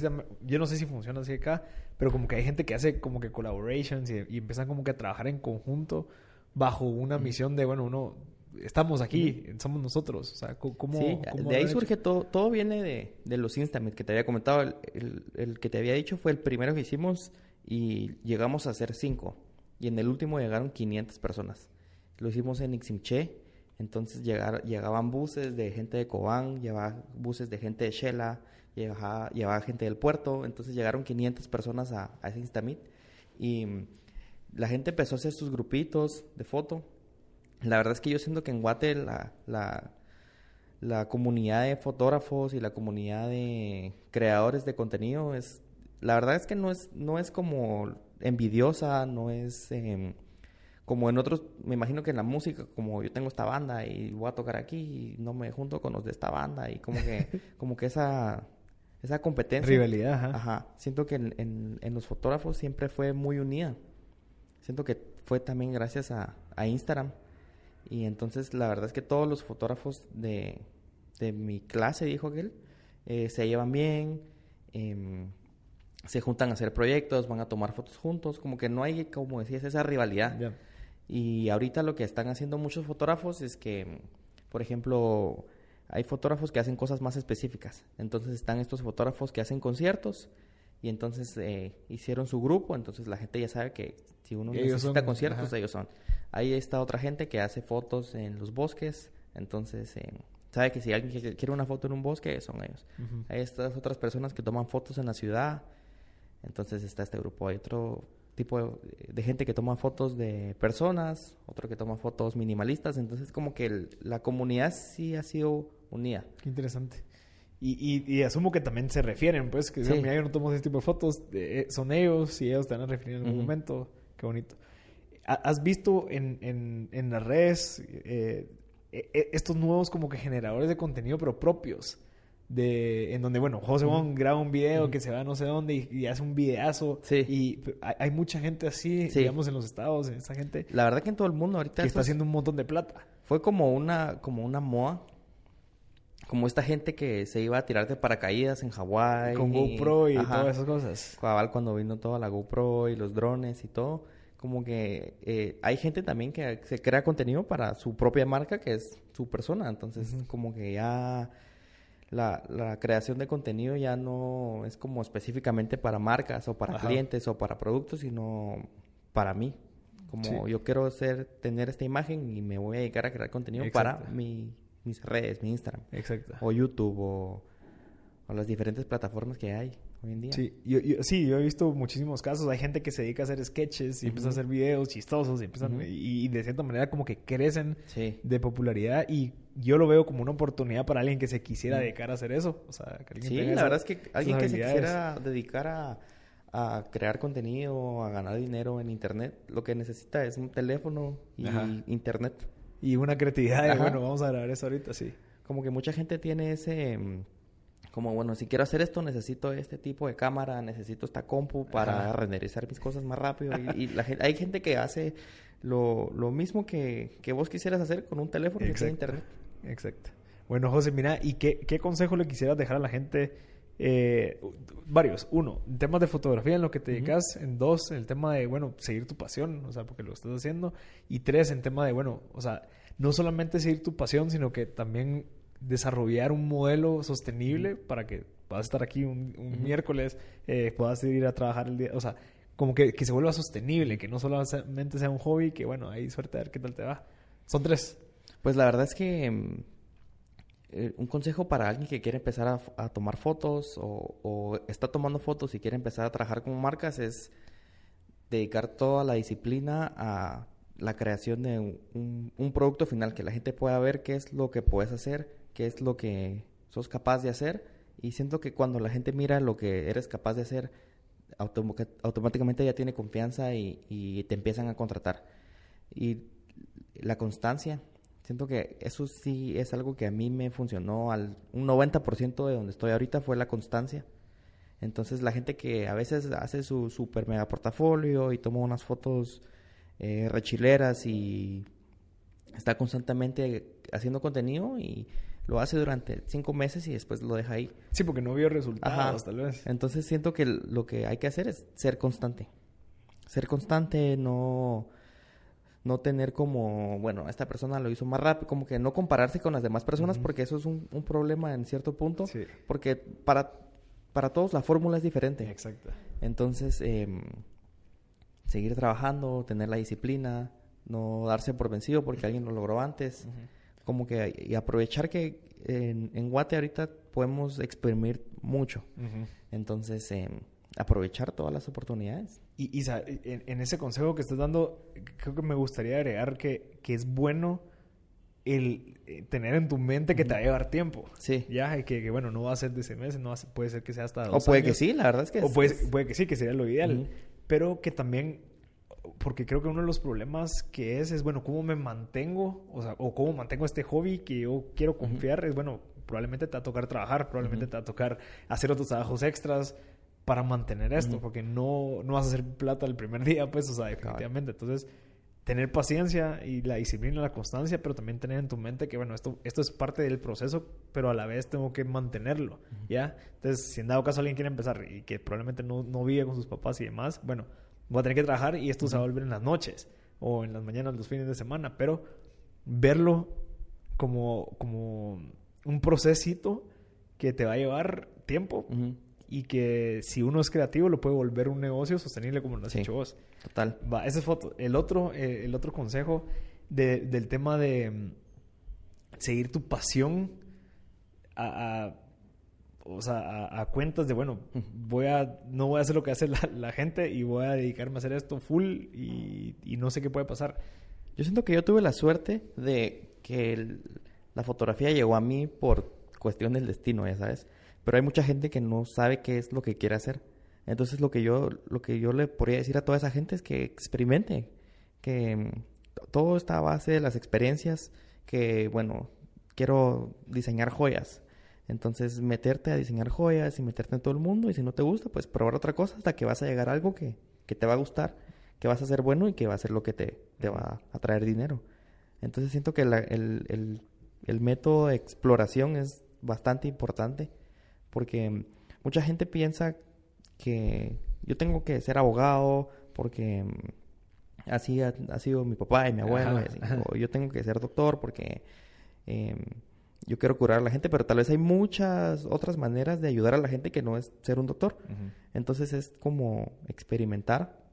yo no sé si funciona así acá, pero como que hay gente que hace como que collaborations y, y empiezan como que a trabajar en conjunto bajo una misión de, bueno, uno, estamos aquí, somos nosotros. O sea, ¿cómo, sí, cómo de ahí surge hecho? todo, todo viene de, de los Instamit que te había comentado. El, el- el que te había dicho fue el primero que hicimos y llegamos a hacer cinco. Y en el último llegaron 500 personas. Lo hicimos en Iximché. Entonces llegar, llegaban buses de gente de Cobán, llevaban buses de gente de Shela, llevaba, llevaba gente del puerto. Entonces llegaron 500 personas a, a ese Instamit. Y mm, la gente empezó a hacer sus grupitos de foto. La verdad es que yo siento que en Guate la, la, la comunidad de fotógrafos y la comunidad de creadores de contenido es la verdad es que no es no es como envidiosa no es em, como en otros me imagino que en la música como yo tengo esta banda y voy a tocar aquí y no me junto con los de esta banda y como que como que esa esa competencia Rivalidad, ajá. Ajá. Siento que en, en- en los fotógrafos siempre fue muy unida. Siento que fue también gracias a, a Instagram. Y entonces la verdad es que todos los fotógrafos de, de mi clase, dijo aquel, eh, se llevan bien, em, se juntan a hacer proyectos, van a tomar fotos juntos. Como que no hay, como decías, esa rivalidad. Y ahorita lo que están haciendo muchos fotógrafos es que, por ejemplo, hay fotógrafos que hacen cosas más específicas. Entonces están estos fotógrafos que hacen conciertos y entonces eh, hicieron su grupo. Entonces la gente ya sabe que si uno Ellos necesita son, conciertos, ajá. ellos son. Ahí está otra gente que hace fotos en los bosques. Entonces eh, sabe que si alguien quiere una foto en un bosque, son ellos. Ujú. Hay estas otras personas que toman fotos en la ciudad. Entonces está este grupo. Hay otro tipo de, gente que toma fotos de personas, otro que toma fotos minimalistas. Entonces como que el- la comunidad sí ha sido unida. Qué interesante. Y, y, y asumo que también se refieren, pues, que Sí. dicen, mira, yo no tomo ese tipo de fotos, eh, son ellos y ellos te van a referir en algún Ujú. momento. Qué bonito. Ha- ¿Has visto en, en, en las redes eh, eh, eh, estos nuevos como que generadores de contenido, pero propios? De, en donde, bueno, José Bon graba un video que se va a no sé dónde y, y hace un videazo. Sí. Y hay, hay mucha gente así, Sí. digamos, en los estados, en esa gente La verdad que en todo el mundo ahorita que está haciendo un montón de plata. fue como una como una moda. Como esta gente que se iba a tirar de paracaídas en Hawái. Con GoPro y Ajá. todas esas cosas. Cabal cuando vino toda la GoPro y los drones y todo, como que eh, hay gente también que se crea contenido para su propia marca, que es su persona. Entonces, como que ya la, la creación de contenido ya no es como específicamente para marcas o para Ajá. clientes o para productos, sino para mí. Como Sí. yo quiero ser, tener esta imagen y me voy a dedicar a crear contenido para mi, mis redes, mi Instagram, Exacto. o YouTube, o, o las diferentes plataformas que hay hoy en día. Sí yo, yo- sí, yo he visto muchísimos casos. Hay gente que se dedica a hacer sketches y empieza a hacer videos chistosos y, empiezan, Ujú. y, y de cierta manera como que crecen Sí. de popularidad y yo lo veo como una oportunidad para alguien que se quisiera Mm. dedicar a hacer eso. O sea, que Sí, la verdad es que alguien que se quisiera dedicar a, a crear contenido, a ganar dinero en internet, lo que necesita es un teléfono y Ajá. internet. Y una creatividad Ajá. bueno, vamos a grabar eso ahorita, sí. Como que mucha gente tiene ese, mm, como bueno, si quiero hacer esto necesito este tipo de cámara, necesito esta compu para Ajá. renderizar mis cosas más rápido. Y, y la gen- hay gente que hace lo, lo mismo que, que vos quisieras hacer con un teléfono y tiene Exacto. internet. Exacto. Bueno, José, mira, ¿y qué, qué consejo le quisieras dejar a la gente? Eh, varios. Uno, en temas de fotografía, en lo que te Ujú. dedicas. En dos, el tema de, bueno, seguir tu pasión, o sea, porque lo estás haciendo. Y tres, en tema de, bueno, o sea, no solamente seguir tu pasión, sino que también desarrollar un modelo sostenible para que puedas estar aquí un, miércoles, eh, puedas ir a trabajar el día, o sea, como que, que se vuelva sostenible, que no solamente sea un hobby, que bueno, hay suerte a ver qué tal te va. Son tres. Pues la verdad es que eh, un consejo para alguien que quiere empezar a, tomar fotos o, o está tomando fotos y quiere empezar a trabajar con marcas es dedicar toda la disciplina a la creación de un producto final, que la gente pueda ver qué es lo que puedes hacer, qué es lo que sos capaz de hacer. Y siento que cuando la gente mira lo que eres capaz de hacer, automo- automáticamente ya tiene confianza y, y te empiezan a contratar. Y la constancia, siento que eso sí es algo que a mí me funcionó al un 90% de donde estoy ahorita fue la constancia. Entonces la gente que a veces hace su super mega portafolio y toma unas fotos eh, rechileras y está constantemente haciendo contenido y lo hace durante cinco meses y después lo deja ahí. Sí, porque no vio resultados, Ajá. tal vez. Entonces siento que lo que hay que hacer es ser constante. Ser constante, no, no tener como, bueno, esta persona lo hizo más rápido, como que no compararse con las demás personas porque eso es un, un problema en cierto punto. Sí. Porque para, para todos la fórmula es diferente. Exacto. Entonces, em, seguir trabajando, tener la disciplina, no darse por vencido porque alguien lo logró antes. Como que y aprovechar que en, en Guate ahorita podemos exprimir mucho. Entonces, em, aprovechar todas las oportunidades. Y, y sa- en, en ese consejo que estás dando, creo que me gustaría agregar que, que es bueno el eh, tener en tu mente que te va a llevar tiempo. Sí. Ya, y que, que, bueno, no va a ser de ese mes, no va a ser- puede ser que sea hasta O dos puede que sí, la verdad es que... O es- puede, es- puede que sí, que sería lo ideal. Pero que también, porque creo que uno de los problemas que es, es, bueno, ¿cómo me mantengo? O sea, o cómo mantengo este hobby que yo quiero confiar. Es, bueno, probablemente te va a tocar trabajar, probablemente Ujú. te va a tocar hacer otros trabajos extras para mantener esto, porque no, no vas a hacer plata el primer día, pues, o sea, definitivamente. Entonces, tener paciencia y la disciplina, la constancia, pero también tener en tu mente que, bueno, esto, esto es parte del proceso, pero a la vez tengo que mantenerlo, ¿ya? Entonces, si en dado caso alguien quiere empezar y que probablemente no, no vive con sus papás y demás, bueno, voy a tener que trabajar y esto se va a volver en las noches o en las mañanas, los fines de semana, pero verlo como, como un procesito que te va a llevar tiempo y que si uno es creativo lo puede volver un negocio sostenible como lo has Sí. hecho vos. Total. Va, esa es foto. El otro, eh, el otro consejo de- del tema de mm, seguir tu pasión a, a- o sea, a, cuentas de, bueno, voy a, no voy a hacer lo que hace la, gente y voy a dedicarme a hacer esto full y, no sé qué puede pasar. Yo siento que yo tuve la suerte de que la fotografía llegó a mí por cuestión del destino, ya sabes. Pero hay mucha gente que no sabe qué es lo que quiere hacer. Entonces lo que yo, lo que yo le podría decir a toda esa gente es que experimente, que mm, todo está a base de las experiencias, que bueno, quiero diseñar joyas. Entonces meterte a diseñar joyas y meterte en todo el mundo y si no te gusta, pues probar otra cosa hasta que vas a llegar a algo que, que te va a gustar, que vas a ser bueno y que va a ser lo que te, te va a traer dinero. Entonces siento que la- el, el- el método de exploración es bastante importante porque mucha gente piensa que yo tengo que ser abogado porque así ha, ha sido mi papá y mi abuelo, Ajá, y así. ajá. o yo tengo que ser doctor porque eh, yo quiero curar a la gente, pero tal vez hay muchas otras maneras de ayudar a la gente que no es ser un doctor. Entonces es como experimentar,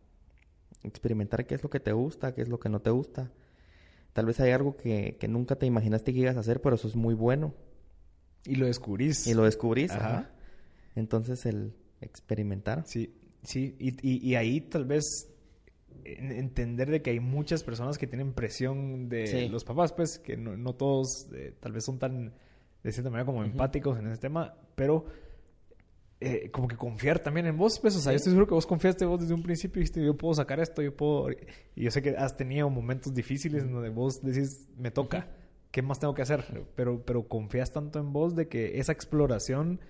experimentar qué es lo que te gusta, qué es lo que no te gusta. Tal vez hay algo que, que nunca te imaginaste que ibas a hacer, pero eso es muy bueno. Y lo descubrís. Y lo descubrís, ajá. Entonces el experimentar. Sí, sí. Y, y, y ahí tal vez entender de que hay muchas personas que tienen presión de los papás, pues, que no, no todos eh, tal vez son tan, de cierta manera, como empáticos en ese tema, pero eh, como que confiar también en vos, pues, o sea, yo estoy seguro que vos confiaste vos desde un principio y dijiste, yo puedo sacar esto, yo puedo... Y yo sé que has tenido momentos difíciles en donde vos decís, me toca, ¿qué más tengo que hacer? Pero, pero confías tanto en vos de que esa exploración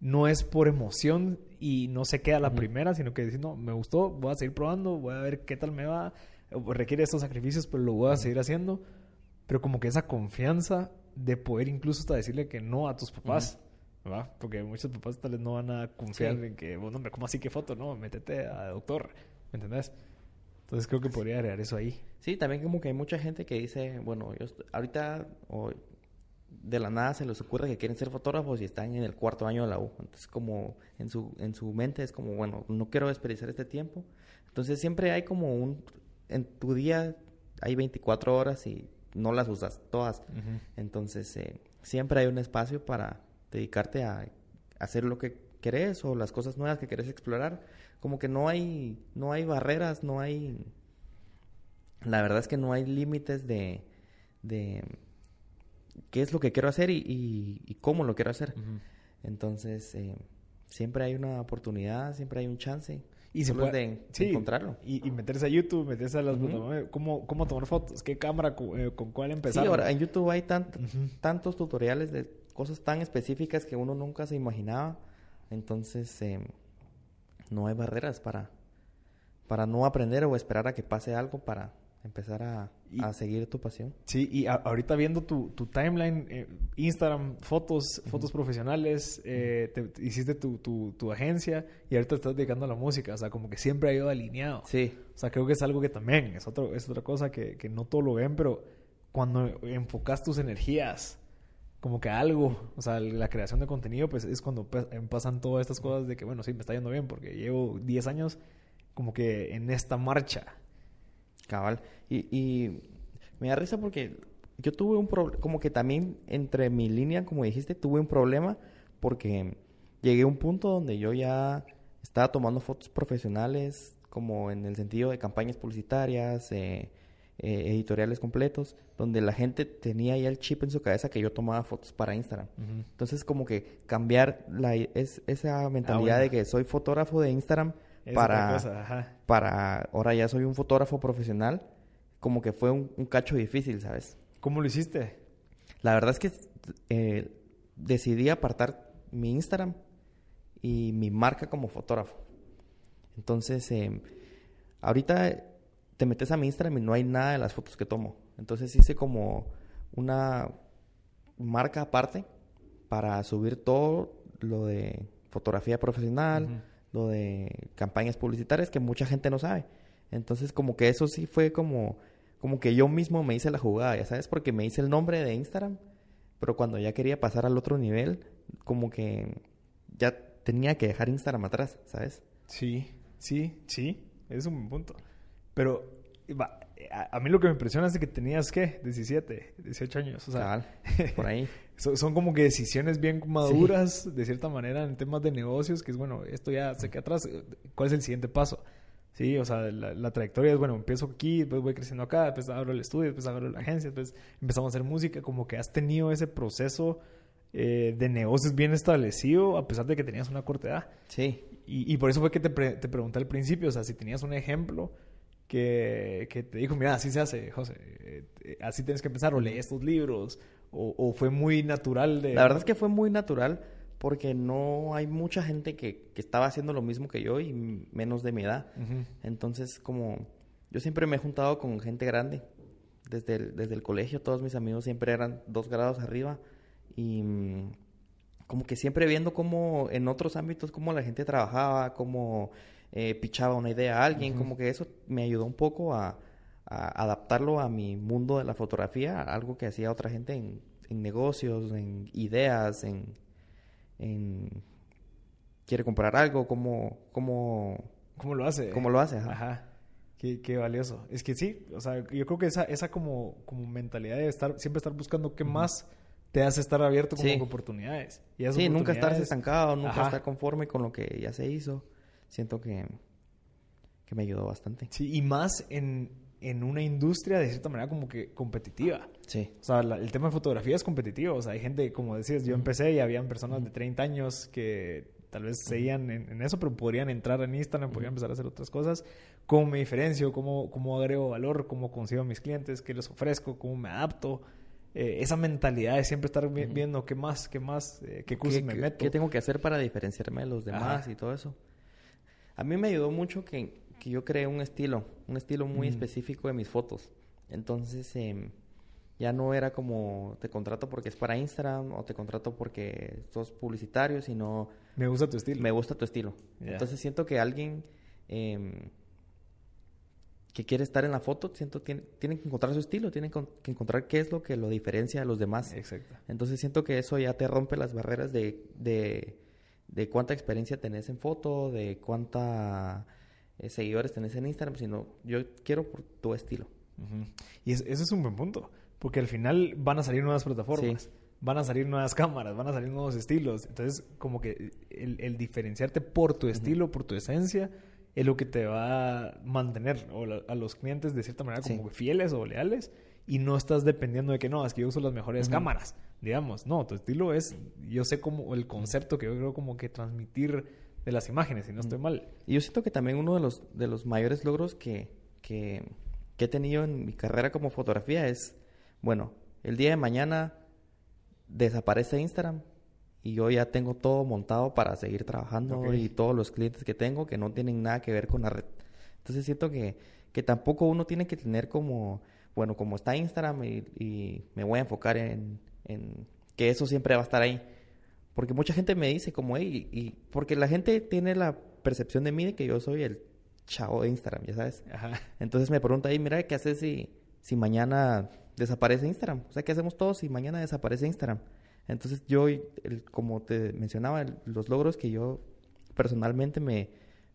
no es por emoción y no se queda la primera, sino que decir, no, me gustó, voy a seguir probando, voy a ver qué tal me va, requiere estos sacrificios, pero lo voy a seguir haciendo. Pero como que esa confianza de poder incluso hasta decirle que no a tus papás, ¿verdad? Porque muchos papás tal vez no van a confiar en que, bueno, ¿cómo así que foto? No, métete a doctor, ¿me entendés? Entonces creo que podría agregar eso ahí. Sí, también como que hay mucha gente que dice, bueno, yo ahorita o de la nada se les ocurre que quieren ser fotógrafos y están en el cuarto año de la U. Entonces, como en su, en su mente es como, bueno, no quiero desperdiciar este tiempo. Entonces, siempre hay como un, en tu día hay 24 horas y no las usas todas. Entonces, eh, siempre hay un espacio para dedicarte a hacer lo que querés o las cosas nuevas que querés explorar. Como que no hay, no hay barreras, no hay... La verdad es que no hay límites de, de qué es lo que quiero hacer y, cómo lo quiero hacer. Entonces, eh, siempre hay una oportunidad, siempre hay un chance. Y se puede encontrarlo. Y, meterse a YouTube, meterse a las... ¿Cómo, ¿Cómo tomar fotos? ¿Qué cámara? Eh, ¿Con, cuál empezar? Sí, ahora en YouTube hay tantos tutoriales de cosas tan específicas que uno nunca se imaginaba. Entonces, eh, no hay barreras para, para no aprender o esperar a que pase algo para empezar a, a seguir tu pasión. Sí, y ahorita viendo tu, tu timeline, eh, Instagram, fotos, fotos profesionales, eh, te, hiciste tu, tu, tu, agencia y ahorita estás dedicando a la música, o sea, como que siempre ha ido alineado. Sí. O sea, creo que es algo que también es, otro, es otra cosa que, que no todo lo ven, pero cuando enfocas tus energías como que algo, o sea, la creación de contenido, pues es cuando pasan todas estas cosas de que, bueno, sí, me está yendo bien porque llevo 10 años como que en esta marcha Cabal. Y, y me da risa porque yo tuve un problema, como que también entre mi línea, como dijiste, tuve un problema porque llegué a un punto donde yo ya estaba tomando fotos profesionales, como en el sentido de campañas publicitarias, eh, eh, editoriales completos, donde la gente tenía ya el chip en su cabeza que yo tomaba fotos para Instagram. Entonces, como que cambiar la, es, esa mentalidad ah, de que soy fotógrafo de Instagram para, para ahora ya soy un fotógrafo profesional, como que fue un, cacho difícil, ¿sabes? ¿Cómo lo hiciste? La verdad es que eh, decidí apartar mi Instagram y mi marca como fotógrafo. Entonces, eh, ahorita te metes a mi Instagram y no hay nada de las fotos que tomo. Entonces hice como una marca aparte para subir todo lo de fotografía profesional, lo de campañas publicitarias que mucha gente no sabe. Entonces, como que eso sí fue como, como que yo mismo me hice la jugada, ya sabes, porque me hice el nombre de Instagram, pero cuando ya quería pasar al otro nivel, como que ya tenía que dejar Instagram atrás, ¿sabes? Sí, sí, sí, es un punto. Pero a, mí lo que me impresiona es que tenías, ¿qué? 17, 18 años, o sea, por ahí. son, como que decisiones bien maduras, de cierta manera, en temas de negocios, que es, bueno, esto ya se queda atrás, ¿cuál es el siguiente paso? Sí, o sea, la, trayectoria es, bueno, empiezo aquí, después voy creciendo acá, después abro el estudio, después abro la agencia, después empezamos a hacer música, como que has tenido ese proceso eh, de negocios bien establecido, a pesar de que tenías una corta edad. Sí. Y, por eso fue que te, te pregunté al principio, o sea, si tenías un ejemplo que, que te dijo, mira, así se hace, José, eh, así tienes que empezar, o lee estos libros, o, fue muy natural de... La verdad es que fue muy natural porque no hay mucha gente que, que estaba haciendo lo mismo que yo y menos de mi edad. Entonces, como yo siempre me he juntado con gente grande. Desde el, desde el colegio todos mis amigos siempre eran dos grados arriba y mm, como que siempre viendo cómo en otros ámbitos cómo la gente trabajaba, cómo eh, pichaba una idea a alguien, como que eso me ayudó un poco a, adaptarlo a mi mundo de la fotografía, algo que hacía otra gente en, en negocios, en ideas, en, en quiere comprar algo, cómo, cómo, ¿Cómo lo hace? cómo lo hace. ajá. Ajá. Qué, qué valioso. Es que sí, o sea, yo creo que esa, esa como, como mentalidad de estar, siempre estar buscando qué más te hace estar abierto como Sí. oportunidades. Y esas Sí, nunca estarse oportunidades- estancado, nunca Ajá. estar conforme con lo que ya se hizo. Siento que, que me ayudó bastante. Sí, y más en, en una industria de cierta manera como que competitiva. Sí. O sea, la- el tema de fotografía es competitivo. O sea, hay gente, como decías, yo empecé y habían personas de 30 años que tal vez seguían en, en eso, pero podrían entrar en Instagram, podrían empezar a hacer otras cosas. ¿Cómo me diferencio? ¿Cómo, cómo agrego valor? ¿Cómo consigo a mis clientes? ¿Qué les ofrezco? ¿Cómo me adapto? Eh, esa mentalidad de siempre estar vi- viendo qué más, qué más, eh, qué cursos ¿Qué, me meto. qué tengo que hacer para diferenciarme de los demás Ajá. y todo eso? A mí me ayudó mucho que, que yo creé un estilo, un estilo muy Mm. específico de mis fotos. Entonces, em, ya no era como te contrato porque es para Instagram o te contrato porque sos publicitario, sino Me gusta tu estilo. me gusta tu estilo. Entonces siento que alguien em, que quiere estar en la foto, siento tiene, tiene que encontrar su estilo, tiene que encontrar qué es lo que lo diferencia de los demás. Exacto. Entonces siento que eso ya te rompe las barreras de, de, de cuánta experiencia tenés en foto, de cuánta eh, seguidores tenés en Instagram, sino yo quiero por tu estilo. Y es- ese es un buen punto, porque al final van a salir nuevas plataformas, van a salir nuevas cámaras, van a salir nuevos estilos. Entonces, como que el, el diferenciarte por tu estilo, por tu esencia, es lo que te va a mantener o la- a los clientes de cierta manera como Sí. fieles o leales y no estás dependiendo de que no, es que yo uso las mejores cámaras, digamos. No, tu estilo es, yo sé como el concepto que yo creo como que transmitir de las imágenes, si no estoy mal. Y yo siento que también uno de los, de los mayores logros que, que, que he tenido en mi carrera como fotografía es, bueno, el día de mañana desaparece Instagram y yo ya tengo todo montado para seguir trabajando y todos los clientes que tengo que no tienen nada que ver con la red. Entonces siento que, que tampoco uno tiene que tener como, bueno, como está Instagram y, y me voy a enfocar en, en que eso siempre va a estar ahí. Porque mucha gente me dice como, hey, y porque la gente tiene la percepción de mí de que yo soy el chavo de Instagram, ya sabes. Ajá. Entonces me pregunta, hey, mira, ¿qué haces si, si mañana desaparece Instagram? O sea, ¿qué hacemos todos si mañana desaparece Instagram? Entonces yo, el- como te mencionaba, el- los logros que yo personalmente me,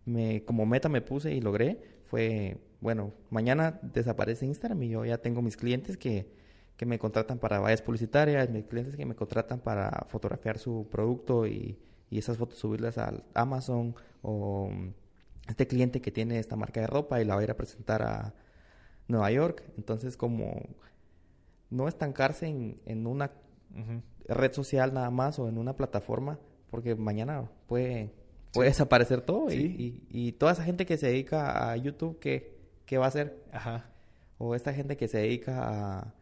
me, como meta me puse y logré fue, bueno, mañana desaparece Instagram y yo ya tengo mis clientes que, que me contratan para vallas publicitarias, mis clientes que me contratan para fotografiar su producto y, y esas fotos subirlas al Amazon o mm, este cliente que tiene esta marca de ropa y la va a ir a presentar a Nueva York. Entonces, como no estancarse en, en una red social nada más o en una plataforma, porque mañana puede, puede desaparecer todo. y- Sí. Y, y toda esa gente que se dedica a YouTube, ¿qué, qué va a hacer? Ajá. O esta gente que se dedica a,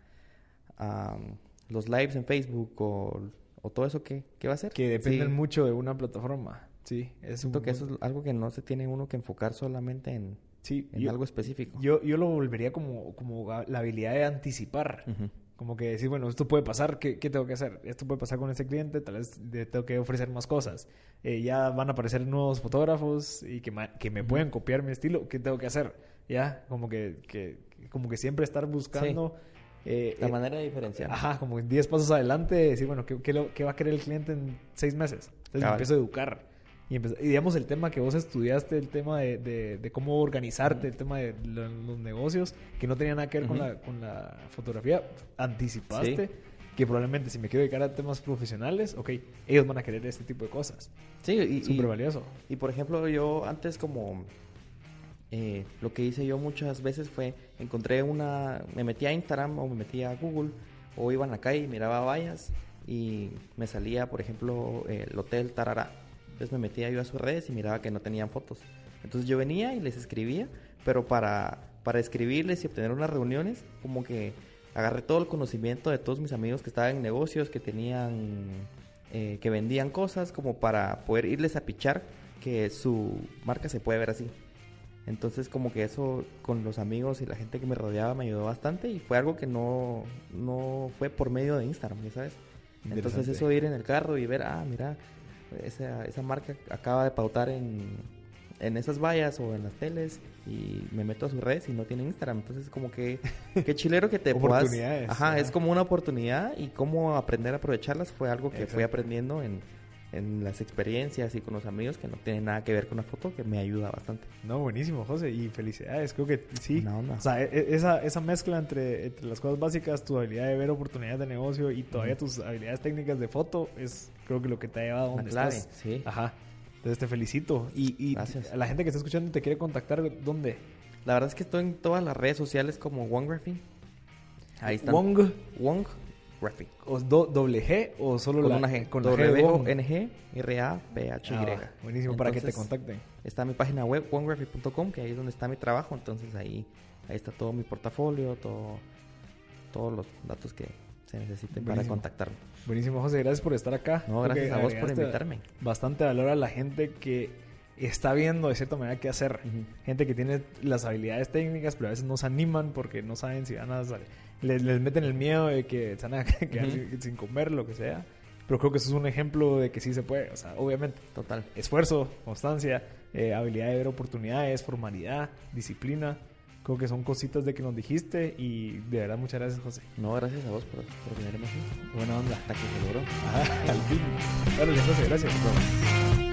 a, um, los lives en Facebook o, o todo eso, ¿qué, qué va a hacer? Que dependen Sí, mucho de una plataforma. Sí, es Siento un que eso es algo que no se tiene uno que enfocar solamente en, Sí, en yo, algo específico. yo, yo lo volvería como, como la habilidad de anticipar. Ujú. Como que decir, bueno, esto puede pasar, ¿qué, qué tengo que hacer? Esto puede pasar con este cliente, tal vez le tengo que ofrecer más cosas. Eh, ya van a aparecer nuevos fotógrafos y que, que me pueden copiar mi estilo, ¿qué tengo que hacer? Ya, como que, que, como que siempre estar buscando... eh, La eh, manera de diferenciar. Ajá, como 10 pasos adelante, decir, bueno, ¿qué, qué, lo- qué va a querer el cliente en 6 meses? Entonces me empiezo a educar. Y, y digamos, el tema que vos estudiaste, el tema de, de- de cómo organizarte, el tema de lo- los negocios, que no tenía nada que ver con, la, con la fotografía, anticipaste Sí. que probablemente si me quiero dedicar a temas profesionales, ok, ellos van a querer este tipo de cosas. Sí, y, Súper valioso. Y por ejemplo, yo antes como eh, lo que hice yo muchas veces fue encontré una, me metía a Instagram o me metía a Google o iba en la calle y miraba vallas y me salía, por ejemplo, el hotel Tarará. Entonces me metía yo a sus redes y miraba que no tenían fotos. Entonces yo venía y les escribía, pero para, para escribirles y obtener unas reuniones, como que agarré todo el conocimiento de todos mis amigos que estaban en negocios, que tenían, eh, que vendían cosas, como para poder irles a pichar que su marca se puede ver así. Entonces como que eso con los amigos y la gente que me rodeaba me ayudó bastante y fue algo que no, no fue por medio de Instagram, ¿ya sabes? Entonces eso de ir en el carro y ver, ah, mira, esa, esa marca acaba de pautar en, en esas vallas o en las teles y me meto a sus redes y no tiene Instagram. Entonces, como que qué chilero que te puedas. Ajá, es como una oportunidad y cómo aprender a aprovecharlas fue algo que fui aprendiendo en, en las experiencias y con los amigos que no tienen nada que ver con la foto, que me ayuda bastante. No, buenísimo, José. Y felicidades. Creo que sí. O sea, e- e- esa, esa mezcla entre, entre las cosas básicas, tu habilidad de ver oportunidades de negocio y todavía tus habilidades técnicas de foto es creo que lo que te ha llevado a donde clave, estás. sí. Ajá. Entonces te felicito. Y, y Gracias. a la gente que está escuchando y te quiere contactar, ¿dónde? La verdad es que estoy en todas las redes sociales como Wongraphy. Ahí están. Wong Wong Graphic. o do- doble G o solo Con la una G. Con la G de Wong. W-O-N-G R-A-P-H-Y. Ah, buenísimo, para que te Entonces, contacten. Está mi página web, ongraphy.com, que ahí es donde está mi trabajo. Entonces ahí, ahí está todo mi portafolio, todo, todos los datos que se necesiten para contactarme. Buenísimo, José. Gracias por estar acá. No, Creo gracias a vos por invitarme. Bastante valor a la gente que está viendo de cierta manera qué hacer. Gente que tiene las habilidades técnicas, pero a veces no se animan porque no saben si van a salir. Les, les meten el miedo de que se van a quedar sin comer, lo que sea. Pero creo que eso es un ejemplo de que sí se puede. O sea, obviamente, Total. esfuerzo, constancia, eh, habilidad de ver oportunidades, formalidad, disciplina. Creo que son cositas de que nos dijiste y de verdad muchas gracias, José. No, gracias a vos por, por tenerme aquí. Buena onda. Hasta que se logró. Ajá, al fin. Claro, José, gracias.